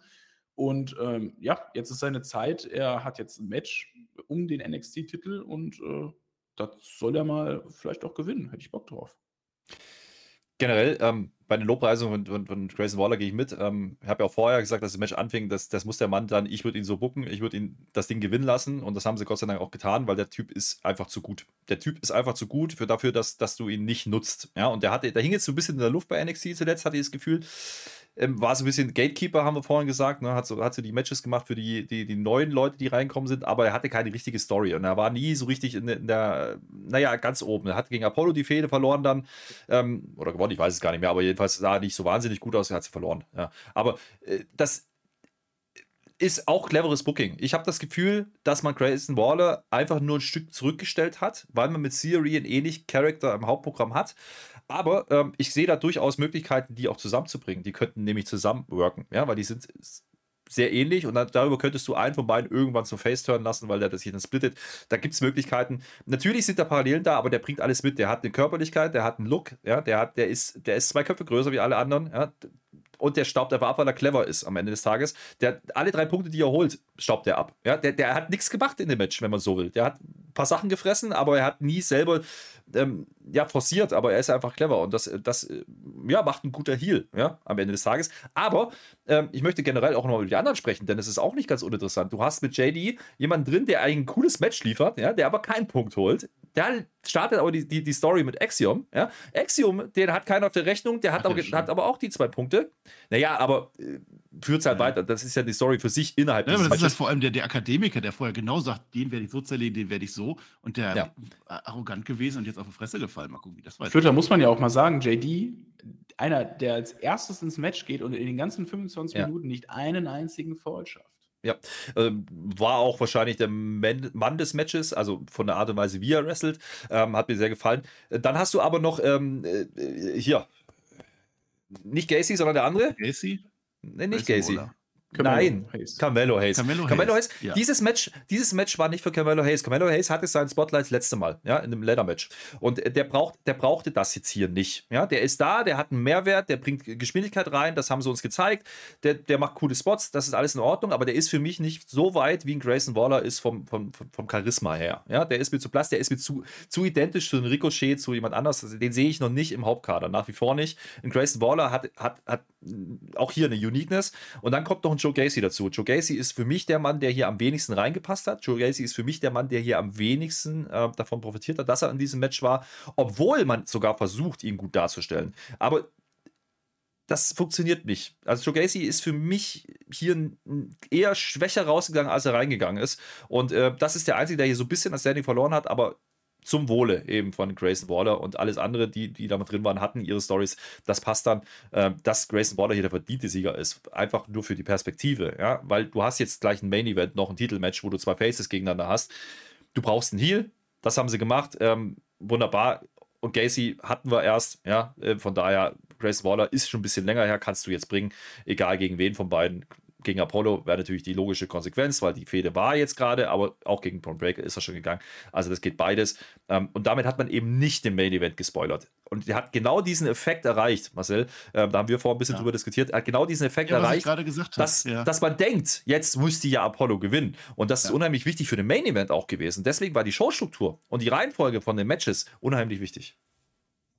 Und ähm, ja, jetzt ist seine Zeit. Er hat jetzt ein Match um den NXT-Titel und äh, das soll er mal vielleicht auch gewinnen. Hätte ich Bock drauf. Generell, ähm, bei den Lobpreisungen von, von, Grayson Waller gehe ich mit. Ähm, ich habe ja auch vorher gesagt, dass das Match anfing, das, das muss der Mann dann, ich würde ihn so bucken, ich würde ihn das Ding gewinnen lassen und das haben sie Gott sei Dank auch getan, weil der Typ ist einfach zu gut. Der Typ ist einfach zu gut für dafür, dass, dass du ihn nicht nutzt. Ja, und der hatte, der hing jetzt so ein bisschen in der Luft bei NXT zuletzt, hatte ich das Gefühl. Ähm, war so ein bisschen Gatekeeper, haben wir vorhin gesagt, ne? hat, so, hat so die Matches gemacht für die, die, die neuen Leute, die reinkommen sind, aber er hatte keine richtige Story und er war nie so richtig in, der- in der, naja, ganz oben. Er hat gegen Apollo die Fehde verloren dann, ähm, oder gewonnen, ich weiß es gar nicht mehr, aber jedenfalls sah er nicht so wahnsinnig gut aus, er hat sie verloren. Ja. Aber äh, das ist auch cleveres Booking. Ich habe das Gefühl, dass man Grayson Waller einfach nur ein Stück zurückgestellt hat, weil man mit Theory einen ähnlichen Charakter im Hauptprogramm hat. Aber ähm, ich sehe da durchaus Möglichkeiten, die auch zusammenzubringen. Die könnten nämlich zusammenworken, ja, weil die sind sehr ähnlich und dann, darüber könntest du einen von beiden irgendwann zum Face turnen lassen, weil der das sich dann splittet. Da gibt es Möglichkeiten. Natürlich sind da Parallelen da, aber der bringt alles mit. Der hat eine Körperlichkeit, der hat einen Look, ja, der hat, der ist, der ist zwei Köpfe größer wie alle anderen, ja, und der staubt einfach ab, weil er clever ist am Ende des Tages. Der, alle drei Punkte, die er holt, staubt er ab. Ja, der, der hat nichts gemacht in dem Match, wenn man so will. Der hat ein paar Sachen gefressen, aber er hat nie selber ähm, ja, forciert, aber er ist einfach clever und das, das äh, ja, macht ein guter Heal ja, am Ende des Tages. Aber ähm, ich möchte generell auch noch über die anderen sprechen, denn es ist auch nicht ganz uninteressant. Du hast mit JD jemanden drin, der ein cooles Match liefert, ja, der aber keinen Punkt holt. Da startet aber die, die, die Story mit Axiom. Ja? Axiom, den hat keiner auf der Rechnung, der hat, Ach, aber, hat aber auch die zwei Punkte. Naja, aber äh, führt halt Ja. weiter. Das ist ja die Story für sich innerhalb Ja, aber dieses das ist Matches. vor allem der, der Akademiker, der vorher genau sagt, den werde ich so zerlegen, den werde ich so. Und der Ja. arrogant gewesen und jetzt auf die Fresse gefallen. Mal gucken, wie das weitergeht. Flöter muss man ja auch mal sagen, JD, einer, der als erstes ins Match geht und in den ganzen 25 Ja. Minuten nicht einen einzigen Foul schafft. Ähm, war auch wahrscheinlich der Man Mann des Matches, also von der Art und Weise, wie er wrestelt. Ähm, hat mir sehr gefallen. Äh, Dann hast du aber noch ähm, äh, hier. Nicht Gacy, sondern der andere? Gacy? Nee, nicht Gacy. Waller. Nein, Hayes. Carmelo Hayes. Carmelo Carmelo Hayes, Hayes. ja. Dieses, Match, dieses Match war nicht für Carmelo Hayes. Carmelo Hayes hatte sein Spotlight das letzte Mal, ja, in einem Leather-Match. Und der, braucht, der brauchte das jetzt hier nicht. Ja, der ist da, der hat einen Mehrwert, der bringt Geschwindigkeit rein, das haben sie uns gezeigt. Der, der macht coole Spots, das ist alles in Ordnung, aber der ist für mich nicht so weit, wie ein Grayson Waller ist vom, vom, vom, Charisma her. Ja, der ist mir zu blass, der ist mir zu, zu identisch zu einem Ricochet, zu jemand anders. Also, den sehe ich noch nicht im Hauptkader, nach wie vor nicht. Ein Grayson Waller hat, hat, hat auch hier eine Uniqueness. Und dann kommt noch ein Joe Gacy dazu. Joe Gacy ist für mich der Mann, der hier am wenigsten reingepasst hat. Joe Gacy ist für mich der Mann, der hier am wenigsten äh, davon profitiert hat, dass er in diesem Match war, obwohl man sogar versucht, ihn gut darzustellen. Aber das funktioniert nicht. Also Joe Gacy ist für mich hier eher schwächer rausgegangen, als er reingegangen ist. Und äh, das ist der Einzige, der hier so ein bisschen das Standing verloren hat, aber zum Wohle eben von Grayson Waller und alles andere, die, die da drin waren, hatten ihre Stories. Das passt dann, äh, dass Grayson Waller hier der verdiente Sieger ist. Einfach nur für die Perspektive, ja, weil du hast jetzt gleich ein Main Event, noch ein Titelmatch, wo du zwei Faces gegeneinander hast. Du brauchst einen Heal, das haben sie gemacht, ähm, wunderbar. Und Gacy hatten wir erst, ja, äh, von daher, Grayson Waller ist schon ein bisschen länger her, kannst du jetzt bringen, egal gegen wen von beiden. Gegen Apollo wäre natürlich die logische Konsequenz, weil die Fehde war jetzt gerade, aber auch gegen Braun Breaker ist er schon gegangen. Also das geht beides. Ähm, und damit hat man eben nicht den Main Event gespoilert. Und der hat genau diesen Effekt erreicht, Marcel. Ähm, da haben wir vorhin ein bisschen Ja. drüber diskutiert. Er hat genau diesen Effekt Ja, erreicht, gerade gesagt habe. dass, Ja. dass man denkt, jetzt müsste ja Apollo gewinnen. Und das ist unheimlich wichtig für den Main Event auch gewesen. Deswegen war die Showstruktur und die Reihenfolge von den Matches unheimlich wichtig.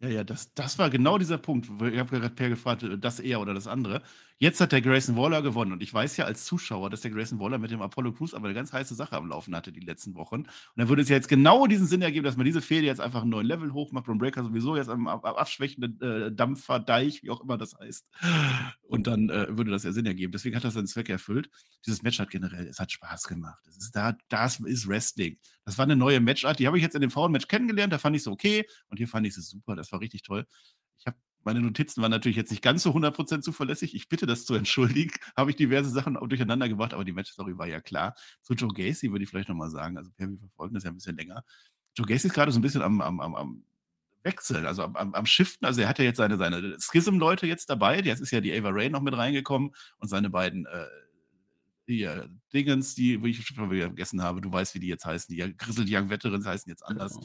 Ja, ja, das, das war genau dieser Punkt. Ich habe gerade Per gefragt, das eher oder das andere. Jetzt hat der Grayson Waller gewonnen. Und ich weiß ja als Zuschauer, dass der Grayson Waller mit dem Apollo Crews aber eine ganz heiße Sache am Laufen hatte die letzten Wochen. Und dann würde es ja jetzt genau diesen Sinn ergeben, dass man diese Fehde jetzt einfach einen neuen Level hochmacht. Braun Breaker sowieso jetzt am, am abschwächenden äh, Dampfer, Deich, wie auch immer das heißt. Und dann äh, würde das ja Sinn ergeben. Deswegen hat das seinen Zweck erfüllt. Dieses Match hat generell, es hat Spaß gemacht. Es ist da, das ist Wrestling. Das war eine neue Matchart. Die habe ich jetzt in dem Frauenmatch kennengelernt. Da fand ich es okay. Und hier fand ich es super. Das war richtig toll. Ich habe meine Notizen waren natürlich jetzt nicht ganz so 100% zuverlässig. Ich bitte das zu entschuldigen. Habe ich diverse Sachen durcheinander gebracht, aber die Match-Story war ja klar. Zu Joe Gacy würde ich vielleicht nochmal sagen. Also, wir verfolgen das ja ein bisschen länger. Joe Gacy ist gerade so ein bisschen am, am, am, am Wechseln, also am, am, am Shiften. Also, er hat ja jetzt seine, seine Schism-Leute jetzt dabei. Jetzt ist ja die Ava Ray noch mit reingekommen und seine beiden äh, hier, Dingens, die, wo ich schon wieder vergessen habe, du weißt, wie die jetzt heißen. Die Grizzled Young Veterans heißen jetzt anders.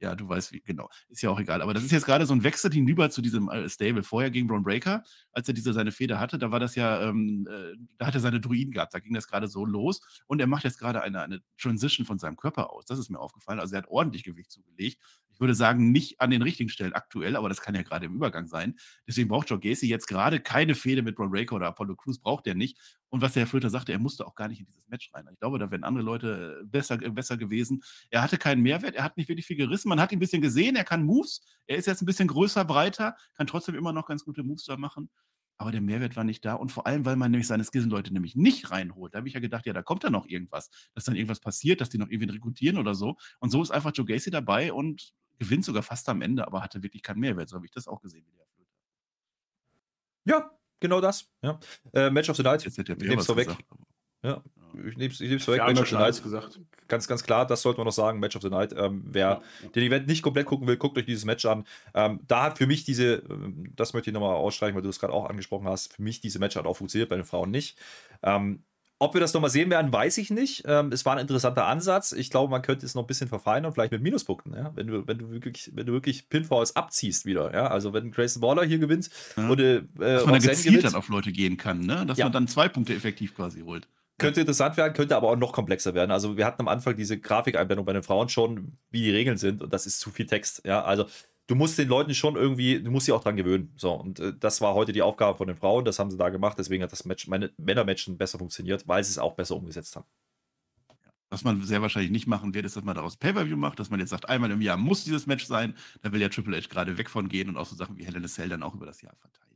Ja, du weißt wie, genau. Ist ja auch egal. Aber das ist jetzt gerade so ein Wechsel hinüber zu diesem äh, Stable. Vorher gegen Braun Breaker, als er diese seine Feder hatte, da war das ja, ähm, äh, da hat er seine Druiden gehabt. Da ging das gerade so los. Und er macht jetzt gerade eine, eine Transition von seinem Körper aus. Das ist mir aufgefallen. Also er hat ordentlich Gewicht zugelegt. Würde sagen, nicht an den richtigen Stellen aktuell, aber das kann ja gerade im Übergang sein. Deswegen braucht Joe Gacy jetzt gerade keine Fehde mit Braun Breaker oder Apollo Crews, braucht er nicht. Und was der Herr Flöter sagte, er musste auch gar nicht in dieses Match rein. Ich glaube, da wären andere Leute äh, besser, äh, besser gewesen. Er hatte keinen Mehrwert, er hat nicht wirklich viel gerissen. Man hat ihn ein bisschen gesehen, er kann Moves. Er ist jetzt ein bisschen größer, breiter, kann trotzdem immer noch ganz gute Moves da machen. Aber der Mehrwert war nicht da. Und vor allem, weil man nämlich seine Skizzen-Leute nämlich nicht reinholt. Da habe ich ja gedacht, ja, da kommt da noch irgendwas. Dass dann irgendwas passiert, dass die noch irgendwie rekrutieren oder so. Und so ist einfach Joe Gacy dabei und gewinnt sogar fast am Ende, aber hatte wirklich keinen Mehrwert. So habe ich das auch gesehen, wie der Flöter. Ja, genau das. Ja. Äh, Match of the Night. Jetzt hätte Ich der nehme es was vorweg. gesagt, Ja. Ich nehme es nehm's vorweg. Match ja of the Night. gesagt. Ganz, ganz klar, das sollte man noch sagen. Match of the Night. Ähm, wer den Event nicht komplett gucken will, guckt euch dieses Match an. Ähm, da hat für mich diese, ähm, das möchte ich nochmal ausstreichen, weil du es gerade auch angesprochen hast, für mich diese Match hat auch funktioniert, bei den Frauen nicht. Ähm, ob wir das nochmal sehen werden, weiß ich nicht. Ähm, es war ein interessanter Ansatz. Ich glaube, man könnte es noch ein bisschen verfeinern, vielleicht mit Minuspunkten, ja? wenn, du, wenn, du wirklich, wenn du wirklich Pinfalls abziehst wieder. Ja? Also wenn Grayson Waller hier gewinnt Ja. und äh, Dass man da Roxanne gezielt gewinnt, dann auf Leute gehen kann, ne? Dass Ja. man dann zwei Punkte effektiv quasi holt. könnte interessant werden, könnte aber auch noch komplexer werden. Also wir hatten am Anfang diese Grafikeinblendung bei den Frauen schon, wie die Regeln sind und das ist zu viel Text. Ja, also du musst den Leuten schon irgendwie, du musst sie auch dran gewöhnen. So und äh, das war heute die Aufgabe von den Frauen. Das haben sie da gemacht. Deswegen hat das Match, meine Männermatchen besser funktioniert, weil sie es auch besser umgesetzt haben. Was man sehr wahrscheinlich nicht machen wird, ist, dass man daraus Pay-Per-View macht, dass man jetzt sagt, einmal im Jahr muss dieses Match sein. Da will ja Triple H gerade weg von gehen und auch so Sachen wie Hell in Cell dann auch über das Jahr verteilen.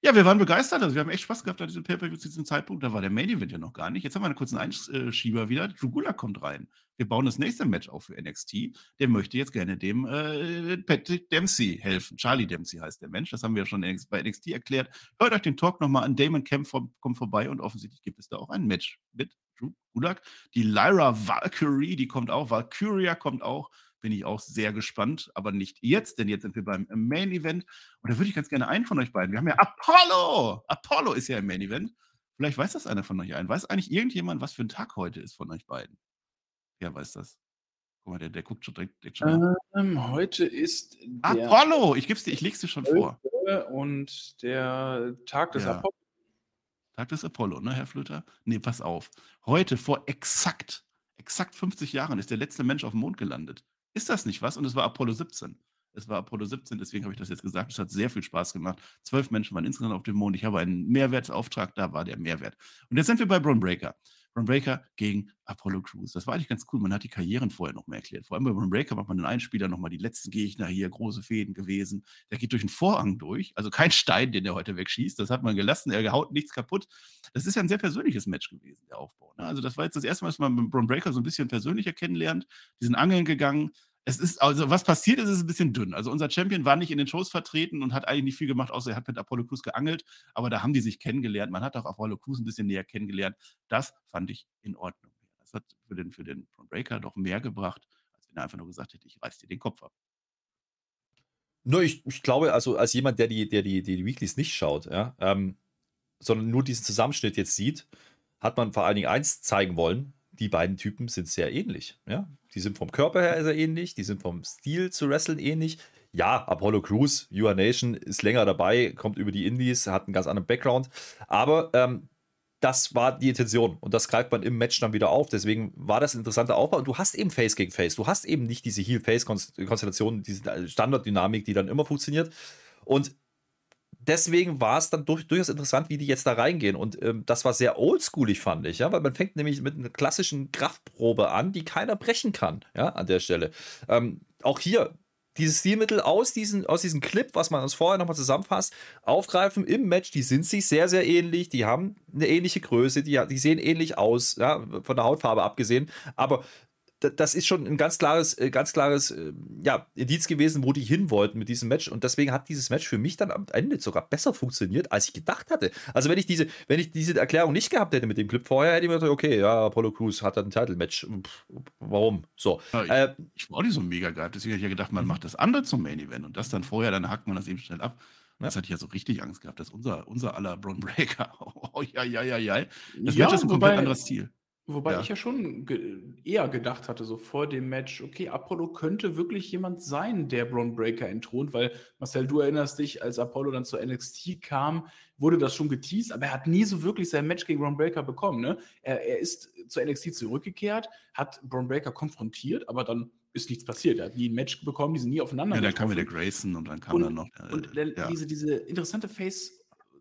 Ja, wir waren begeistert. Also wir haben echt Spaß gehabt an diesem Pay-Per-View zu diesem Zeitpunkt. Da war der Main Event ja noch gar nicht. Jetzt haben wir einen kurzen Einschieber wieder. Drew Gulak kommt rein. Wir bauen das nächste Match auf für NXT. Der möchte jetzt gerne dem äh, Patrick Dempsey helfen. Charlie Dempsey heißt der Mensch. Das haben wir ja schon bei NXT erklärt. Hört euch den Talk nochmal an. Damon Kemp kommt vorbei und offensichtlich gibt es da auch ein Match mit Drew Gulak. Die Lyra Valkyrie, die kommt auch. Valkyria kommt auch bin ich auch sehr gespannt, aber nicht jetzt, denn jetzt sind wir beim Main Event. Und da würde ich ganz gerne einen von euch beiden. Wir haben ja Apollo! Apollo ist ja im Main Event. Vielleicht weiß das einer von euch ein. Weiß eigentlich irgendjemand, was für ein Tag heute ist von euch beiden? Wer weiß das? Guck mal, der, der guckt schon direkt. direkt schon ähm, heute ist Apollo! Ich gib's dir, ich leg's dir schon vor. Und der Tag des ja. Apollo. Tag des Apollo, ne, Herr Flöter? Nee, pass auf. Heute vor exakt, exakt 50 Jahren ist der letzte Mensch auf dem Mond gelandet. Ist das nicht was? Und es war Apollo 17. Es war Apollo 17, deswegen habe ich das jetzt gesagt. Es hat sehr viel Spaß gemacht. Zwölf Menschen waren insgesamt auf dem Mond. Ich habe einen Mehrwertsauftrag, da war der Mehrwert. Und jetzt sind wir bei Braun Breaker. Braun Breaker gegen Apollo Crews. Das war eigentlich ganz cool. Man hat die Karrieren vorher noch mehr erklärt. Vor allem bei Braun Breaker macht man den Einspieler nochmal die letzten Gegner hier, große Fäden gewesen. Der geht durch einen Vorhang durch, also kein Stein, den er heute wegschießt. Das hat man gelassen. Er haut nichts kaputt. Das ist ja ein sehr persönliches Match gewesen, der Aufbau. Ne? Also, das war jetzt das erste Mal, dass man Braun Breaker so ein bisschen persönlicher kennenlernt. Die sind angeln gegangen es ist, also was passiert ist, ist ein bisschen dünn. Also unser Champion war nicht in den Shows vertreten und hat eigentlich nicht viel gemacht, außer er hat mit Apollo Crews geangelt, aber da haben die sich kennengelernt. Man hat auch Apollo Crews ein bisschen näher kennengelernt. Das fand ich in Ordnung. Das hat für den, für den Breaker doch mehr gebracht, als wenn er einfach nur gesagt hätte, ich reiß dir den Kopf ab. Nur ich, ich glaube, also als jemand, der die, der die, die Weeklies nicht schaut, ja, ähm, sondern nur diesen Zusammenschnitt jetzt sieht, hat man vor allen Dingen eins zeigen wollen, die beiden Typen sind sehr ähnlich. Ja? Die sind vom Körper her sehr ähnlich, die sind vom Stil zu wresteln ähnlich. Ja, Apollo Crews, Your Nation ist länger dabei, kommt über die Indies, hat einen ganz anderen Background. Aber ähm, das war die Intention und das greift man im Match dann wieder auf. Deswegen war das ein interessanter Aufbau. Und du hast eben Face gegen Face. Du hast eben nicht diese Heel-Face-Konstellation, diese Standarddynamik, die dann immer funktioniert. Und deswegen war es dann durch, durchaus interessant, wie die jetzt da reingehen. Und ähm, das war sehr oldschoolig, fand ich, ja, weil man fängt nämlich mit einer klassischen Kraftprobe an, die keiner brechen kann, ja, an der Stelle. Ähm, auch hier dieses Stilmittel aus, diesen, aus diesem Clip, was man uns vorher nochmal zusammenfasst, aufgreifen im Match. Die sind sich sehr, sehr ähnlich. Die haben eine ähnliche Größe. Die, die sehen ähnlich aus, ja, von der Hautfarbe abgesehen. Aber das ist schon ein ganz klares, äh, ganz klares äh, ja, Indiz gewesen, wo die hin wollten mit diesem Match. Und deswegen hat dieses Match für mich dann am Ende sogar besser funktioniert, als ich gedacht hatte. Also wenn ich diese, wenn ich diese Erklärung nicht gehabt hätte mit dem Clip vorher, hätte ich mir gedacht, okay, ja, Apollo Crews hat dann ein Title-Match. Warum? So. Ja, ich, äh, ich, war auch nicht so mega geil. Deswegen hätte ich ja gedacht, man macht das andere zum Main-Event und das dann vorher, dann hackt man das eben schnell ab. Das hatte ich ja so richtig Angst gehabt, dass unser, unser aller Braun Breaker, oh, ja, ja, ja, ja. Das ja, Match ist ein komplett anderes Ziel. Wobei ja. ich ja schon ge eher gedacht hatte, so vor dem Match, okay, Apollo könnte wirklich jemand sein, der Braun Breaker entthront, weil Marcel, du erinnerst dich, als Apollo dann zur NXT kam, wurde das schon geteased, aber er hat nie so wirklich sein Match gegen Braun Breaker bekommen. Ne? Er, er ist zur NXT zurückgekehrt, hat Braun Breaker konfrontiert, aber dann ist nichts passiert. Er hat nie ein Match bekommen, die sind nie aufeinander. Ja, dann kam wieder Grayson und dann kam und, dann noch. Äh, und der, ja. diese, diese interessante Face-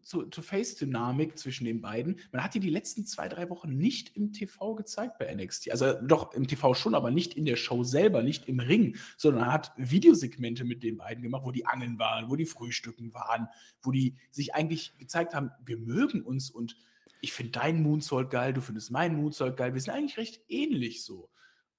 zur, zur Face-Dynamik zwischen den beiden. Man hat die die letzten zwei, drei Wochen nicht im TV gezeigt bei NXT. Also doch im TV schon, aber nicht in der Show selber, nicht im Ring, sondern er hat Videosegmente mit den beiden gemacht, wo die Angeln waren, wo die Frühstücken waren, wo die sich eigentlich gezeigt haben, wir mögen uns und ich finde deinen Moonsault geil, du findest meinen Moonsault geil. Wir sind eigentlich recht ähnlich so.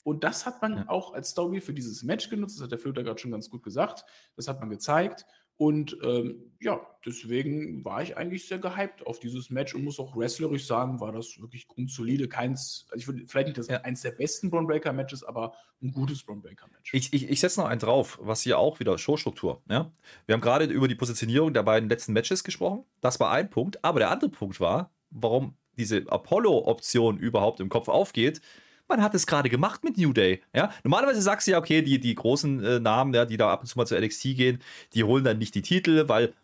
Und das hat man ja. auch als Story für dieses Match genutzt. Das hat der Flöter gerade schon ganz gut gesagt. Das hat man gezeigt. Und ähm, ja, deswegen war ich eigentlich sehr gehypt auf dieses Match und muss auch wrestlerisch sagen, war das wirklich grundsolide. Keins, also ich würde vielleicht nicht das ja. eins der besten Braun Breaker Matches, aber ein gutes Braun Breaker Match. Ich, ich, ich setze noch einen drauf, was hier auch wieder Showstruktur. Ja? Wir haben gerade über die Positionierung der beiden letzten Matches gesprochen. Das war ein Punkt. Aber der andere Punkt war, warum diese Apollo-Option überhaupt im Kopf aufgeht man hat es gerade gemacht mit New Day. Ja? Normalerweise sagst du ja, okay, die, die großen äh, Namen, ja, die da ab und zu mal zu NXT gehen, die holen dann nicht die Titel, weil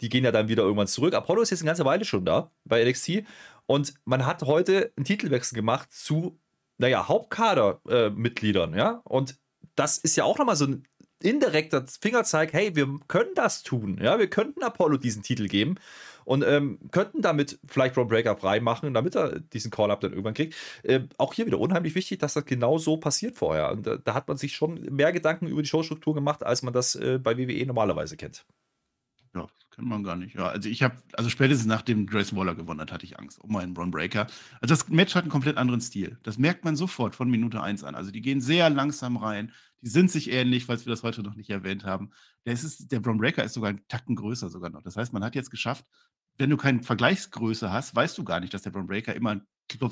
die gehen ja dann wieder irgendwann zurück. Apollo ist jetzt eine ganze Weile schon da bei NXT und man hat heute einen Titelwechsel gemacht zu, naja, Hauptkader-Mitgliedern, äh, ja, und das ist ja auch nochmal so ein indirekter Fingerzeig, hey, wir können das tun. Ja, wir könnten Apollo diesen Titel geben und ähm, könnten damit vielleicht Ron Breaker frei machen, damit er diesen Call-Up dann irgendwann kriegt. Äh, auch hier wieder unheimlich wichtig, dass das genau so passiert vorher. Und da, da hat man sich schon mehr Gedanken über die Showstruktur gemacht, als man das äh, bei WWE normalerweise kennt. Kann man gar nicht. Ja, also ich habe, also spätestens nachdem Grayson Waller gewonnen hat, hatte ich Angst um meinen Braun Breaker. Also das Match hat einen komplett anderen Stil. Das merkt man sofort von Minute 1 an. Also die gehen sehr langsam rein. Die sind sich ähnlich, falls wir das heute noch nicht erwähnt haben. Der, ist, der Braun Breaker ist sogar einen Tacken größer sogar noch. Das heißt, man hat jetzt geschafft, wenn du keine Vergleichsgröße hast, weißt du gar nicht, dass der Braun Breaker immer ein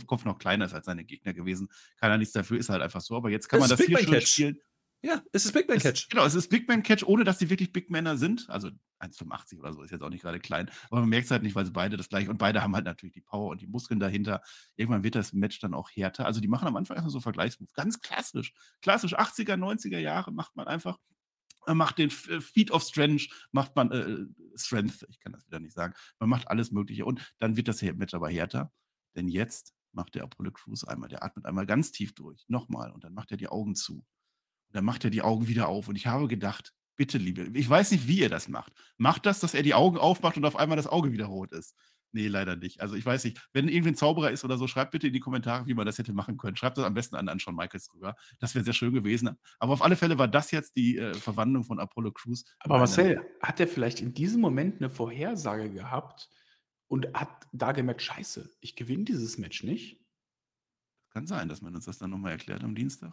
Kopf noch kleiner ist als seine Gegner gewesen. Keiner nichts dafür, ist halt einfach so. Aber jetzt kann Das man das hier schon Catch. spielen. Ja, es ist Big Man Es- Catch. Genau, es ist Big Man Catch, ohne dass die wirklich Big Männer sind. Also 1,85 oder so ist jetzt auch nicht gerade klein. Aber man merkt es halt nicht, weil sie beide das gleiche und beide haben halt natürlich die Power und die Muskeln dahinter. Irgendwann wird das Match dann auch härter. Also die machen am Anfang erstmal so Vergleichsmove. Ganz klassisch. Klassisch 80er, 90er Jahre macht man einfach. Man macht den äh, Feet of Strength, macht man äh, Strength, ich kann das wieder nicht sagen. Man macht alles Mögliche und dann wird das Match aber härter. Denn jetzt macht der Apollo Crews einmal, der atmet einmal ganz tief durch, nochmal und dann macht er die Augen zu. Und dann macht er die Augen wieder auf. Und ich habe gedacht, bitte, liebe, ich weiß nicht, wie ihr das macht. Macht das, dass er die Augen aufmacht und auf einmal das Auge wieder rot ist. Nee, leider nicht. Also ich weiß nicht, wenn irgendwie ein Zauberer ist oder so, schreibt bitte in die Kommentare, wie man das hätte machen können. Schreibt das am besten an, an Shawn Michaels drüber. Das wäre sehr schön gewesen. Aber auf alle Fälle war das jetzt die äh, Verwandlung von Apollo Crews. Aber Marcel, hat er vielleicht in diesem Moment eine Vorhersage gehabt und hat da gemerkt, scheiße, ich gewinne dieses Match nicht? Kann sein, dass man uns das dann nochmal erklärt am Dienstag.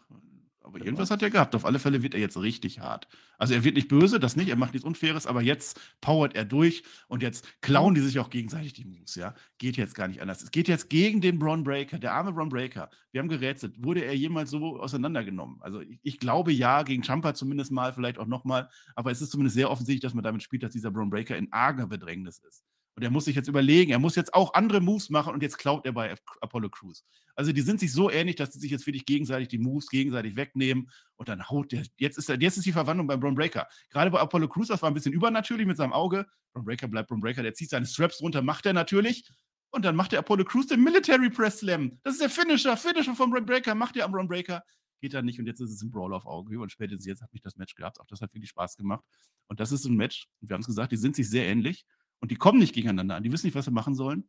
Aber irgendwas hat er gehabt. Auf alle Fälle wird er jetzt richtig hart. Also er wird nicht böse, das nicht, er macht nichts Unfaires, aber jetzt powert er durch und jetzt klauen die sich auch gegenseitig die Moves, ja. Geht jetzt gar nicht anders. Es geht jetzt gegen den Braun Breaker, der arme Braun Breaker. Wir haben gerätselt, wurde er jemals so auseinandergenommen? Also ich, ich glaube ja, gegen Champa zumindest mal, vielleicht auch nochmal, aber es ist zumindest sehr offensichtlich, dass man damit spielt, dass dieser Braun Breaker in arger Bedrängnis ist. Und er muss sich jetzt überlegen, er muss jetzt auch andere Moves machen und jetzt klaut er bei Apollo Crews. Also die sind sich so ähnlich, dass sie sich jetzt wirklich gegenseitig die Moves gegenseitig wegnehmen und dann haut der. Jetzt ist, jetzt ist die Verwandlung beim Braun Breaker. Gerade bei Apollo Crews, das war ein bisschen übernatürlich mit seinem Auge. Braun Breaker bleibt Braun Breaker, der zieht seine Straps runter, macht er natürlich. Und dann macht der Apollo Crews den Military Press Slam. Das ist der Finisher. Finisher von Braun Breaker. Macht er am Braun Breaker. Geht dann nicht und jetzt ist es ein Brawl auf Augenhöhe und spätestens jetzt hat mich das Match gehabt. Auch das hat wirklich Spaß gemacht. Und das ist ein Match. Wir haben es gesagt, die sind sich sehr ähnlich und die kommen nicht gegeneinander an. Die wissen nicht, was sie machen sollen.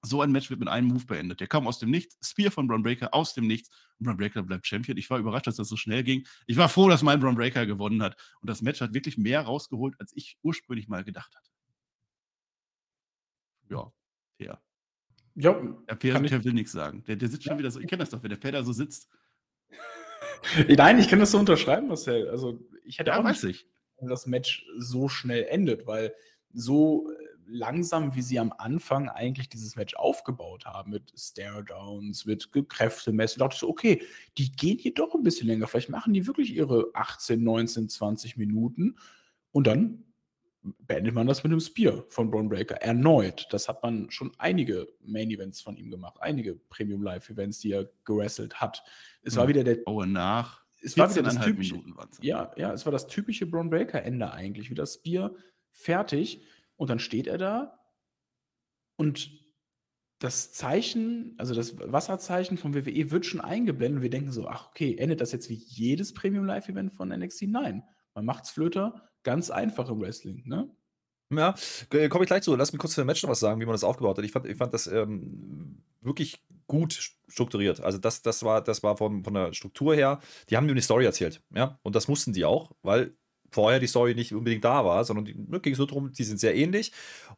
So ein Match wird mit einem Move beendet. Der kam aus dem Nichts. Spear von Braun Breaker aus dem Nichts. Und Braun Breaker bleibt Champion. Ich war überrascht, dass das so schnell ging. Ich war froh, dass mein Braun Breaker gewonnen hat. Und das Match hat wirklich mehr rausgeholt, als ich ursprünglich mal gedacht hatte. Ja, ja. Ja, Der ich- per will nichts sagen. Der, der sitzt schon wieder so. Ich kenne das doch, wenn der da so sitzt. nein, ich kann das so unterschreiben, Marcel. Also ich hätte Ja, auch weiß nicht, ich. dass das Match so schnell endet, weil so langsam, wie sie am Anfang eigentlich dieses Match aufgebaut haben, mit Stare-Downs, mit Kräftemessen, dachte ich so, okay, die gehen hier doch ein bisschen länger. Vielleicht machen die wirklich ihre 18, 19, 20 Minuten und dann beendet man das mit dem Spear von Braun Breaker erneut. Das hat man schon einige Main Events von ihm gemacht, einige Premium Live Events, die er gewrestelt hat. Es war Hm. wieder der Oh, nach es war wieder das 14,5 typische, Minuten ja, ja, es war das typische Braun Breaker Ende eigentlich. Wieder das Bier fertig und dann steht er da und das Zeichen, also das Wasserzeichen vom WWE wird schon eingeblendet und wir denken so, ach okay, endet das jetzt wie jedes Premium Live Event von NXT? Nein, man macht's Flöter ganz einfach im Wrestling, ne? Ja, äh, komme ich gleich zu. Lass mich kurz zu dem Match noch was sagen, wie man das aufgebaut hat. Ich fand, ich fand das ähm, wirklich gut strukturiert. Also das, das war, das war von, von der Struktur her, die haben mir eine Story erzählt. Ja, und das mussten die auch, weil vorher die Story nicht unbedingt da war, sondern die ne, ging es nur darum, die sind sehr ähnlich.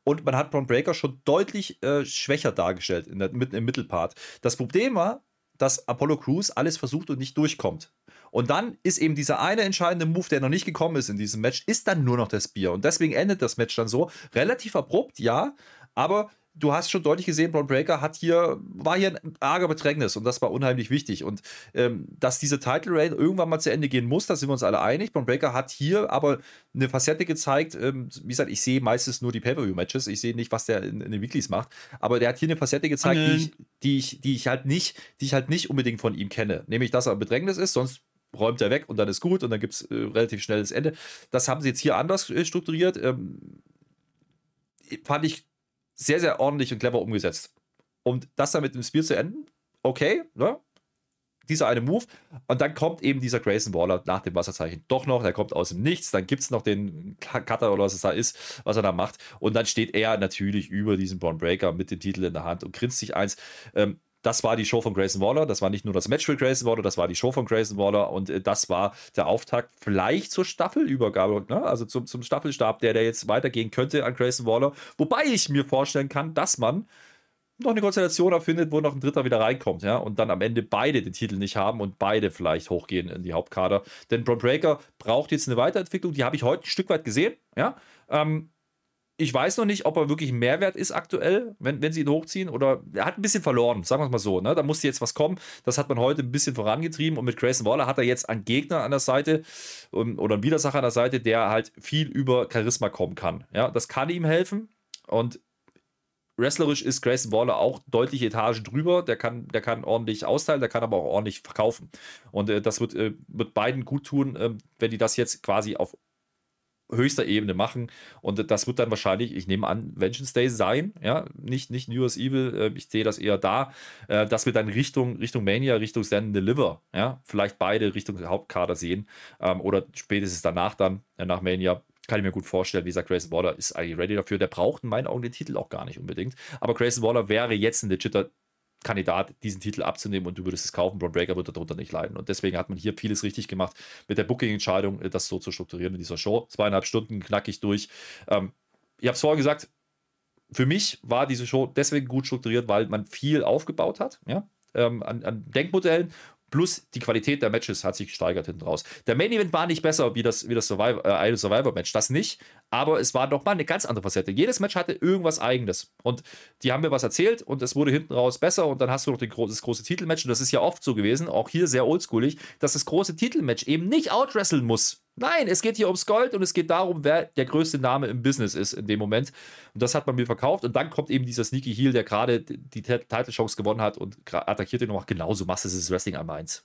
Und man hat Braun Breaker schon deutlich äh, schwächer dargestellt in der, mitten im Mittelpart. Das Problem war, dass Apollo Crews alles versucht und nicht durchkommt. Und dann ist eben dieser eine entscheidende Move, der noch nicht gekommen ist in diesem Match, ist dann nur noch das Bier. Und deswegen endet das Match dann so. Relativ abrupt, ja, aber du hast schon deutlich gesehen, Braun Breaker hat hier, war hier ein arger Bedrängnis und das war unheimlich wichtig. Und ähm, dass diese Title Reign irgendwann mal zu Ende gehen muss, da sind wir uns alle einig. Braun Breaker hat hier aber eine Facette gezeigt, ähm, wie gesagt, ich sehe meistens nur die Pay-Per-View-Matches, ich sehe nicht, was der in, in den Weeklies macht, aber der hat hier eine Facette gezeigt, die ich, die, ich, die ich halt nicht, die ich halt nicht unbedingt von ihm kenne. Nämlich, dass er ein Bedrängnis ist, sonst räumt er weg und dann ist gut und dann gibt es äh, relativ schnell das Ende. Das haben sie jetzt hier anders äh, strukturiert. Ähm, fand ich sehr, sehr ordentlich und clever umgesetzt. Und das dann mit dem Spiel zu enden, okay, ne? dieser eine Move. Und dann kommt eben dieser Grayson Waller nach dem Wasserzeichen doch noch. Der kommt aus dem Nichts. Dann gibt es noch den Cutter oder was es da ist, was er da macht. Und dann steht er natürlich über diesen Braun Breaker mit dem Titel in der Hand und grinst sich eins. Ähm, das war die Show von Grayson Waller. Das war nicht nur das Match für Grayson Waller, das war die Show von Grayson Waller und äh, das war der Auftakt vielleicht zur Staffelübergabe, ne? also zum, zum Staffelstab, der, der jetzt weitergehen könnte an Grayson Waller. Wobei ich mir vorstellen kann, dass man noch eine Konstellation erfindet, wo noch ein Dritter wieder reinkommt, ja, und dann am Ende beide den Titel nicht haben und beide vielleicht hochgehen in die Hauptkader. Denn Braun Breaker braucht jetzt eine Weiterentwicklung, die habe ich heute ein Stück weit gesehen, ja. Ähm, ich weiß noch nicht, ob er wirklich ein Mehrwert ist aktuell, wenn, wenn sie ihn hochziehen. Oder er hat ein bisschen verloren, sagen wir es mal so. Ne? Da musste jetzt was kommen. Das hat man heute ein bisschen vorangetrieben. Und mit Grayson Waller hat er jetzt einen Gegner an der Seite um, oder einen Widersacher an der Seite, der halt viel über Charisma kommen kann. Ja, das kann ihm helfen. Und wrestlerisch ist Grayson Waller auch deutliche Etagen drüber. Der kann, der kann ordentlich austeilen, der kann aber auch ordentlich verkaufen. Und äh, das wird, äh, wird beiden gut tun, äh, wenn die das jetzt quasi auf höchster Ebene machen. Und das wird dann wahrscheinlich, ich nehme an, Vengeance Day sein, ja, nicht, nicht New Year's Evil, äh, ich sehe das eher da, äh, dass wir dann Richtung, Richtung Mania, Richtung Stand Deliver, ja, vielleicht beide Richtung Hauptkader sehen ähm, oder spätestens danach dann, äh, nach Mania, kann ich mir gut vorstellen, wie gesagt, Grayson Waller ist eigentlich ready dafür. Der braucht in meinen Augen den Titel auch gar nicht unbedingt. Aber Grayson Waller wäre jetzt ein legitter Kandidat, diesen Titel abzunehmen und du würdest es kaufen. Braun Breaker würde darunter nicht leiden. Und deswegen hat man hier vieles richtig gemacht mit der Booking-Entscheidung, das so zu strukturieren in dieser Show. Zweieinhalb Stunden knackig durch. Ähm, ich habe es vorher gesagt, für mich war diese Show deswegen gut strukturiert, weil man viel aufgebaut hat, ja, ähm, an, an Denkmodellen Plus die Qualität der Matches hat sich gesteigert hinten raus. Der Main Event war nicht besser wie das, wie das Survivor, äh, Survivor Match, das nicht. Aber es war doch mal eine ganz andere Facette. Jedes Match hatte irgendwas Eigenes. Und die haben mir was erzählt und es wurde hinten raus besser. Und dann hast du noch den, das große Titelmatch. Und das ist ja oft so gewesen, auch hier sehr oldschoolig, dass das große Titelmatch eben nicht outwresteln muss. Nein, es geht hier ums Gold und es geht darum, wer der größte Name im Business ist in dem Moment. Und das hat man mir verkauft. Und dann kommt eben dieser Sneaky Heel, der gerade die Title-Chance gewonnen hat und attackiert ihn noch. Genauso machst du das Wrestling am 1.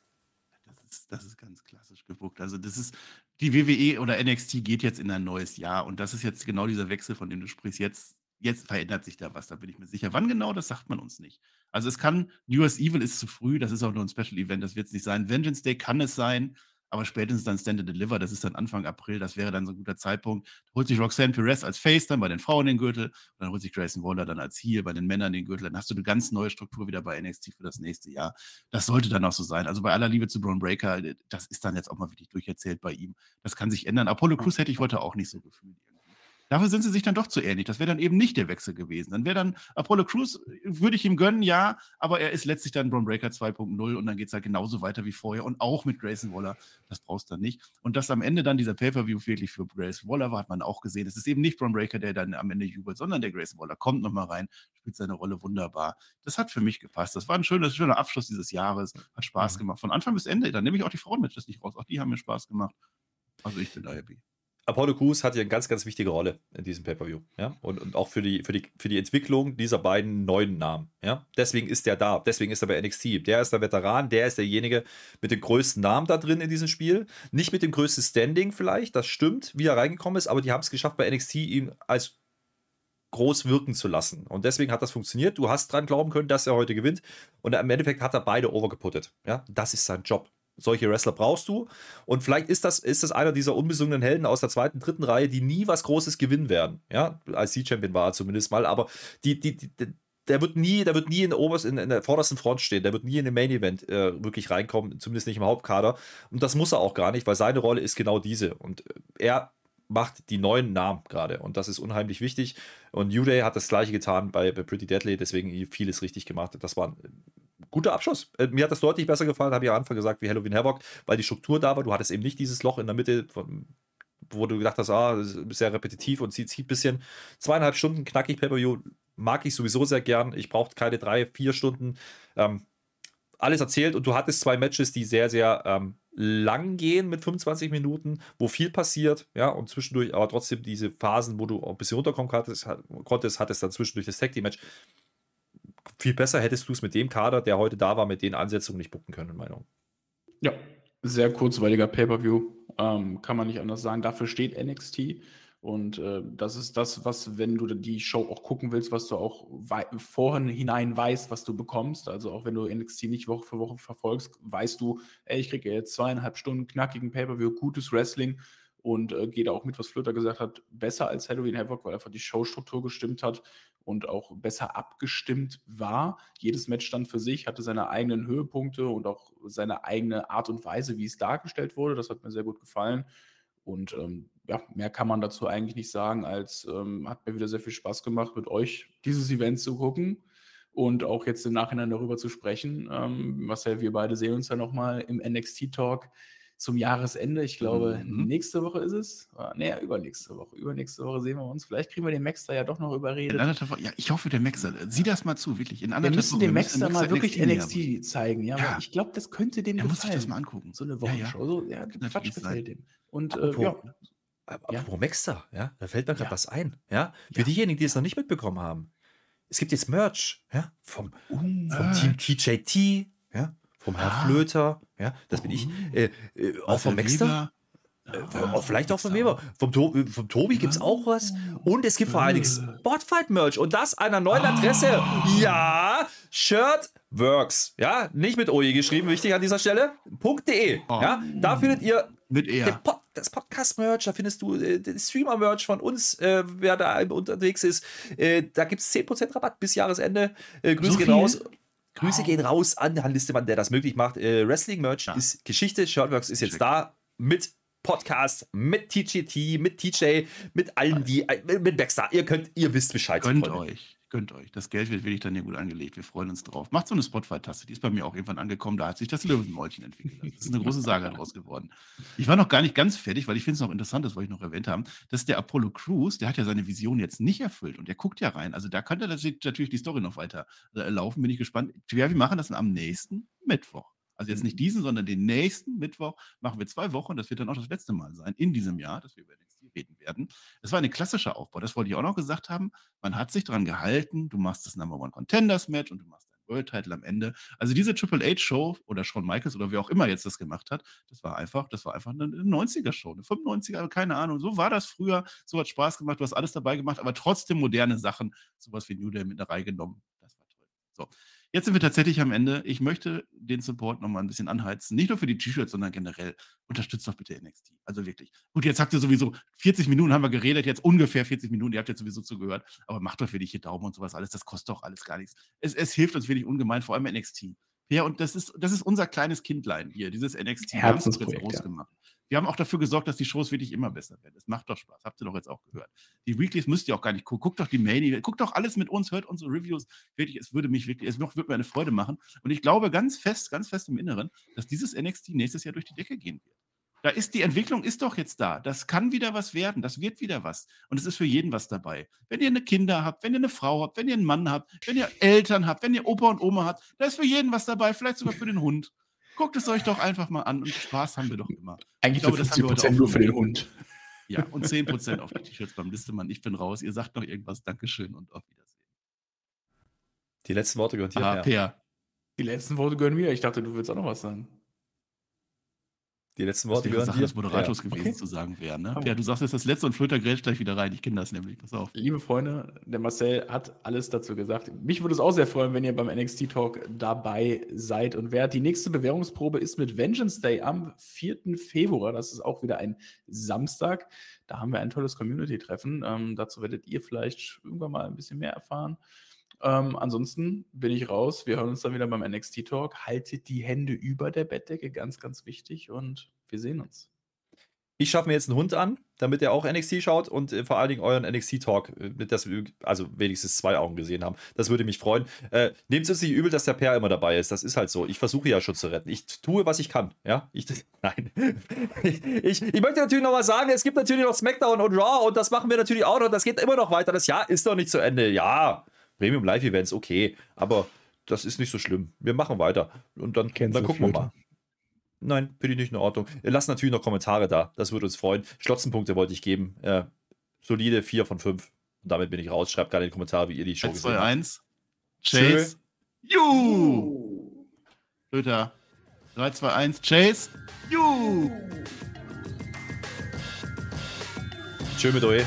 Das ist, das ist ganz klassisch gebuckt. Also, das ist, die WWE oder NXT geht jetzt in ein neues Jahr. Und das ist jetzt genau dieser Wechsel, von dem du sprichst. Jetzt, jetzt verändert sich da was, da bin ich mir sicher. Wann genau, das sagt man uns nicht. Also, es kann, New Year's Evil ist zu früh, das ist auch nur ein Special Event, das wird es nicht sein. Vengeance Day kann es sein. Aber spätestens dann Stand and Deliver, das ist dann Anfang April, das wäre dann so ein guter Zeitpunkt. Da holt sich Roxanne Perez als Face dann bei den Frauen den Gürtel und dann holt sich Grayson Waller dann als Heel bei den Männern den Gürtel. Dann hast du eine ganz neue Struktur wieder bei NXT für das nächste Jahr. Das sollte dann auch so sein. Also bei aller Liebe zu Braun Breaker, das ist dann jetzt auch mal wirklich durcherzählt bei ihm. Das kann sich ändern. Apollo Crews hätte ich heute auch nicht so gefühlt. Dafür sind sie sich dann doch zu ähnlich. Das wäre dann eben nicht der Wechsel gewesen. Dann wäre dann Apollo Crews, würde ich ihm gönnen, ja, aber er ist letztlich dann Braun Breaker 2.0 und dann geht es halt genauso weiter wie vorher und auch mit Grayson Waller. Das brauchst du dann nicht. Und dass am Ende dann dieser Pay-Per-View wirklich für Grayson Waller war, hat man auch gesehen. Es ist eben nicht Braun Breaker, der dann am Ende jubelt, sondern der Grayson Waller kommt nochmal rein, spielt seine Rolle wunderbar. Das hat für mich gepasst. Das war ein schöner, schöner Abschluss dieses Jahres. Hat Spaß mhm. gemacht. Von Anfang bis Ende. Dann nehme ich auch die Frauenmatches nicht raus. Auch die haben mir Spaß gemacht. Also ich bin da happy. Apollo Crews hat ja eine ganz, ganz wichtige Rolle in diesem Pay-Per-View. Ja? Und, und auch für die, für, die, für die Entwicklung dieser beiden neuen Namen. Ja? Deswegen ist der da. Deswegen ist er bei NXT. Der ist der Veteran, der ist derjenige mit dem größten Namen da drin in diesem Spiel. Nicht mit dem größten Standing vielleicht, das stimmt, wie er reingekommen ist, aber die haben es geschafft, bei NXT ihn als groß wirken zu lassen. Und deswegen hat das funktioniert. Du hast dran glauben können, dass er heute gewinnt. Und im Endeffekt hat er beide overgeputtet. Ja? Das ist sein Job solche Wrestler brauchst du. Und vielleicht ist das, ist das einer dieser unbesungenen Helden aus der zweiten, dritten Reihe, die nie was Großes gewinnen werden. Ja, als C-Champion war er zumindest mal, aber die, die, die, der wird nie, der wird nie in der, in, in, der vordersten Front stehen, der wird nie in den Main Event äh, wirklich reinkommen, zumindest nicht im Hauptkader. Und das muss er auch gar nicht, weil seine Rolle ist genau diese. Und er macht die neuen Namen gerade. Und das ist unheimlich wichtig. Und New Day hat das gleiche getan bei, bei Pretty Deadly, deswegen vieles richtig gemacht. Das war ein guter Abschluss. Äh, mir hat das deutlich besser gefallen, habe ich am Anfang gesagt, wie Halloween Havoc, weil die Struktur da war. Du hattest eben nicht dieses Loch in der Mitte, wo du gedacht hast, ah, sehr repetitiv und zieht, ein bisschen. Zweieinhalb Stunden knackig Pay-Per-View mag ich sowieso sehr gern. Ich brauche keine drei, vier Stunden. Ähm, alles erzählt und du hattest zwei Matches, die sehr, sehr ähm, lang gehen mit 25 Minuten, wo viel passiert, ja, und zwischendurch aber trotzdem diese Phasen, wo du ein bisschen runterkommen konntest, konntest hattest dann zwischendurch das Tag Team Match viel besser hättest du es mit dem Kader, der heute da war, mit den Ansetzungen nicht bucken können, in meiner Meinung. Ja, sehr kurzweiliger Pay-Per-View. Ähm, kann man nicht anders sagen. Dafür steht NXT. Und äh, das ist das, was, wenn du die Show auch gucken willst, was du auch vorhin hinein weißt, was du bekommst. Also auch wenn du NXT nicht Woche für Woche verfolgst, weißt du, ey, ich kriege jetzt zweieinhalb Stunden knackigen Pay-Per-View, gutes Wrestling und äh, geht auch mit, was Flöter gesagt hat, besser als Halloween Havoc, weil einfach die Showstruktur gestimmt hat und auch besser abgestimmt war. Jedes Match stand für sich, hatte seine eigenen Höhepunkte und auch seine eigene Art und Weise, wie es dargestellt wurde. Das hat mir sehr gut gefallen. Und ähm, ja, mehr kann man dazu eigentlich nicht sagen, als ähm, hat mir wieder sehr viel Spaß gemacht, mit euch dieses Event zu gucken und auch jetzt im Nachhinein darüber zu sprechen. Ähm, Marcel, wir beide sehen uns ja nochmal im NXT-Talk zum Jahresende. Ich glaube, mhm. nächste Woche ist es. Naja, übernächste Woche. Übernächste Woche sehen wir uns. Vielleicht kriegen wir den Maxter ja doch noch überredet. ja, ich hoffe, der Maxter. Sieh das mal zu, wirklich. In wir müssen dem Maxter mal wirklich NXT, NXT zeigen. Ja, ja. ich glaube, das könnte dem er gefallen. muss sich das mal angucken. So eine Wochenshow. Ja, ja. So, ja, Quatsch gefällt dem. Und äh, ja. Apropos ja. Maxter, ja, da fällt mir gerade ja. was ein. Ja, für diejenigen, die es noch nicht mitbekommen haben. Es gibt jetzt Merch, ja, vom, uh, vom Team TJT, ja, vom Herr ah. Flöter, ja, das bin ich, oh. äh, äh, auch vom Maxter. Äh, ah, vielleicht auch von Weber. Vom, to vom Tobi gibt es auch was. Und es gibt vor allen Dingen äh. Spotfight-Merch. Und das einer neuen ah. Adresse. Ja, Shirtworks. Ja, nicht mit OE geschrieben, wichtig an dieser Stelle. .de. Oh. Ja, da findet ihr mit e Pod das Podcast-Merch, da findest du äh, den Streamer-Merch von uns, äh, wer da unterwegs ist. Äh, da gibt es 10% Rabatt bis Jahresende. Äh, Grüße so gehen raus. Grüße oh. gehen raus an Herrn Listemann, der das möglich macht. Äh, Wrestling-Merch ja. ist Geschichte. Shirtworks ist jetzt Schick. da mit Podcast, mit TGT, mit TJ, mit allen, die, äh, mit Baxter. Ihr könnt, ihr wisst Bescheid. Gönnt euch. Gönnt euch. Das Geld wird wirklich dann hier gut angelegt. Wir freuen uns drauf. Macht so eine Spotify-Taste. Die ist bei mir auch irgendwann angekommen. Da hat sich das Löwenmäulchen entwickelt. Das ist eine große Saga daraus geworden. Ich war noch gar nicht ganz fertig, weil ich finde es noch interessant, das wollte ich noch erwähnt haben, dass der Apollo Crews, der hat ja seine Vision jetzt nicht erfüllt und der guckt ja rein. Also da könnte natürlich die Story noch weiter äh, laufen. Bin ich gespannt. Ja, wir machen das am nächsten Mittwoch. Also jetzt nicht mhm. diesen, sondern den nächsten Mittwoch machen wir zwei Wochen. Das wird dann auch das letzte Mal sein in diesem Jahr, dass wir über NXT reden werden. Es war ein klassischer Aufbau. Das wollte ich auch noch gesagt haben. Man hat sich daran gehalten. Du machst das Number One Contenders Match und du machst dein World Title am Ende. Also diese Triple H Show oder Shawn Michaels oder wer auch immer jetzt das gemacht hat, das war einfach, das war einfach eine 90er Show, eine 95er, keine Ahnung. So war das früher. So hat Spaß gemacht. Du hast alles dabei gemacht, aber trotzdem moderne Sachen. Sowas wie New Day mit einer Reihe genommen. Das war toll. So. Jetzt sind wir tatsächlich am Ende. Ich möchte den Support nochmal ein bisschen anheizen. Nicht nur für die T-Shirts, sondern generell. Unterstützt doch bitte NXT. Also wirklich. Gut, jetzt habt ihr sowieso 40 Minuten haben wir geredet, jetzt ungefähr 40 Minuten. Ihr habt jetzt sowieso zugehört. Aber macht doch für dich hier Daumen und sowas alles. Das kostet doch alles gar nichts. Es, es hilft uns wirklich ungemein, vor allem NXT. Ja, und das ist, das ist unser kleines Kindlein hier, dieses NXT. Herzensprojekt, groß gemacht. Wir haben auch dafür gesorgt, dass die Shows wirklich immer besser werden. Es macht doch Spaß. Habt ihr doch jetzt auch gehört. Die Weeklies müsst ihr auch gar nicht gucken. Guckt doch die Main, guckt doch alles mit uns, hört unsere Reviews. Wirklich, es würde mich wirklich, es würde mir eine Freude machen. Und ich glaube ganz fest, ganz fest im Inneren, dass dieses NXT nächstes Jahr durch die Decke gehen wird. Da ist die Entwicklung ist doch jetzt da. Das kann wieder was werden. Das wird wieder was. Und es ist für jeden was dabei. Wenn ihr eine Kinder habt, wenn ihr eine Frau habt, wenn ihr einen Mann habt, wenn ihr Eltern habt, wenn ihr Opa und Oma habt, da ist für jeden was dabei. Vielleicht sogar für den Hund. Guckt es euch doch einfach mal an und Spaß haben wir doch immer. Eigentlich glaube, das haben wir heute auch nur für den Hund. Ja, und 10% auf die T-Shirts beim Listemann. Ich bin raus. Ihr sagt noch irgendwas. Dankeschön und auf Wiedersehen. Die letzten Worte gehören dir. Ah, per. Die letzten Worte gehören mir. Ich dachte, du willst auch noch was sagen. Die letzten Worte gehören Sache dir. des Moderators ja. gewesen okay. zu sagen wären. Ne? Ja, du sagst jetzt das letzte und Flöter grätscht gleich wieder rein. Ich kenne das nämlich. Pass auf. Liebe Freunde, der Marcel hat alles dazu gesagt. Mich würde es auch sehr freuen, wenn ihr beim NXT Talk dabei seid und werdet. Die nächste Bewährungsprobe ist mit Vengeance Day am 4. Februar. Das ist auch wieder ein Samstag. Da haben wir ein tolles Community-Treffen. Ähm, dazu werdet ihr vielleicht irgendwann mal ein bisschen mehr erfahren. Ähm, ansonsten bin ich raus. Wir hören uns dann wieder beim NXT Talk. Haltet die Hände über der Bettdecke, ganz, ganz wichtig. Und wir sehen uns. Ich schaffe mir jetzt einen Hund an, damit er auch NXT schaut und äh, vor allen Dingen euren NXT-Talk, äh, mit das wir also wenigstens zwei Augen gesehen haben. Das würde mich freuen. Äh, Nehmt es nicht übel, dass der Per immer dabei ist. Das ist halt so. Ich versuche ja schon zu retten. Ich tue, was ich kann. Ja, ich, nein. ich, ich, ich möchte natürlich noch mal sagen, es gibt natürlich noch SmackDown und Raw und das machen wir natürlich auch noch. Das geht immer noch weiter. Das Jahr ist doch nicht zu Ende. Ja, Premium Live Events, okay, aber das ist nicht so schlimm. Wir machen weiter und dann, dann gucken wir mal. Nein, finde ich nicht in Ordnung. Lasst natürlich noch Kommentare da, das würde uns freuen. Schlotzenpunkte wollte ich geben. Äh, solide 4 von 5. Und damit bin ich raus. Schreibt gerne in die Kommentare, wie ihr die Show 1, gesehen 2, habt. 1. Chase. Ju! Luther. 3, 2, 1. Chase. Ju! Tschö mit euch.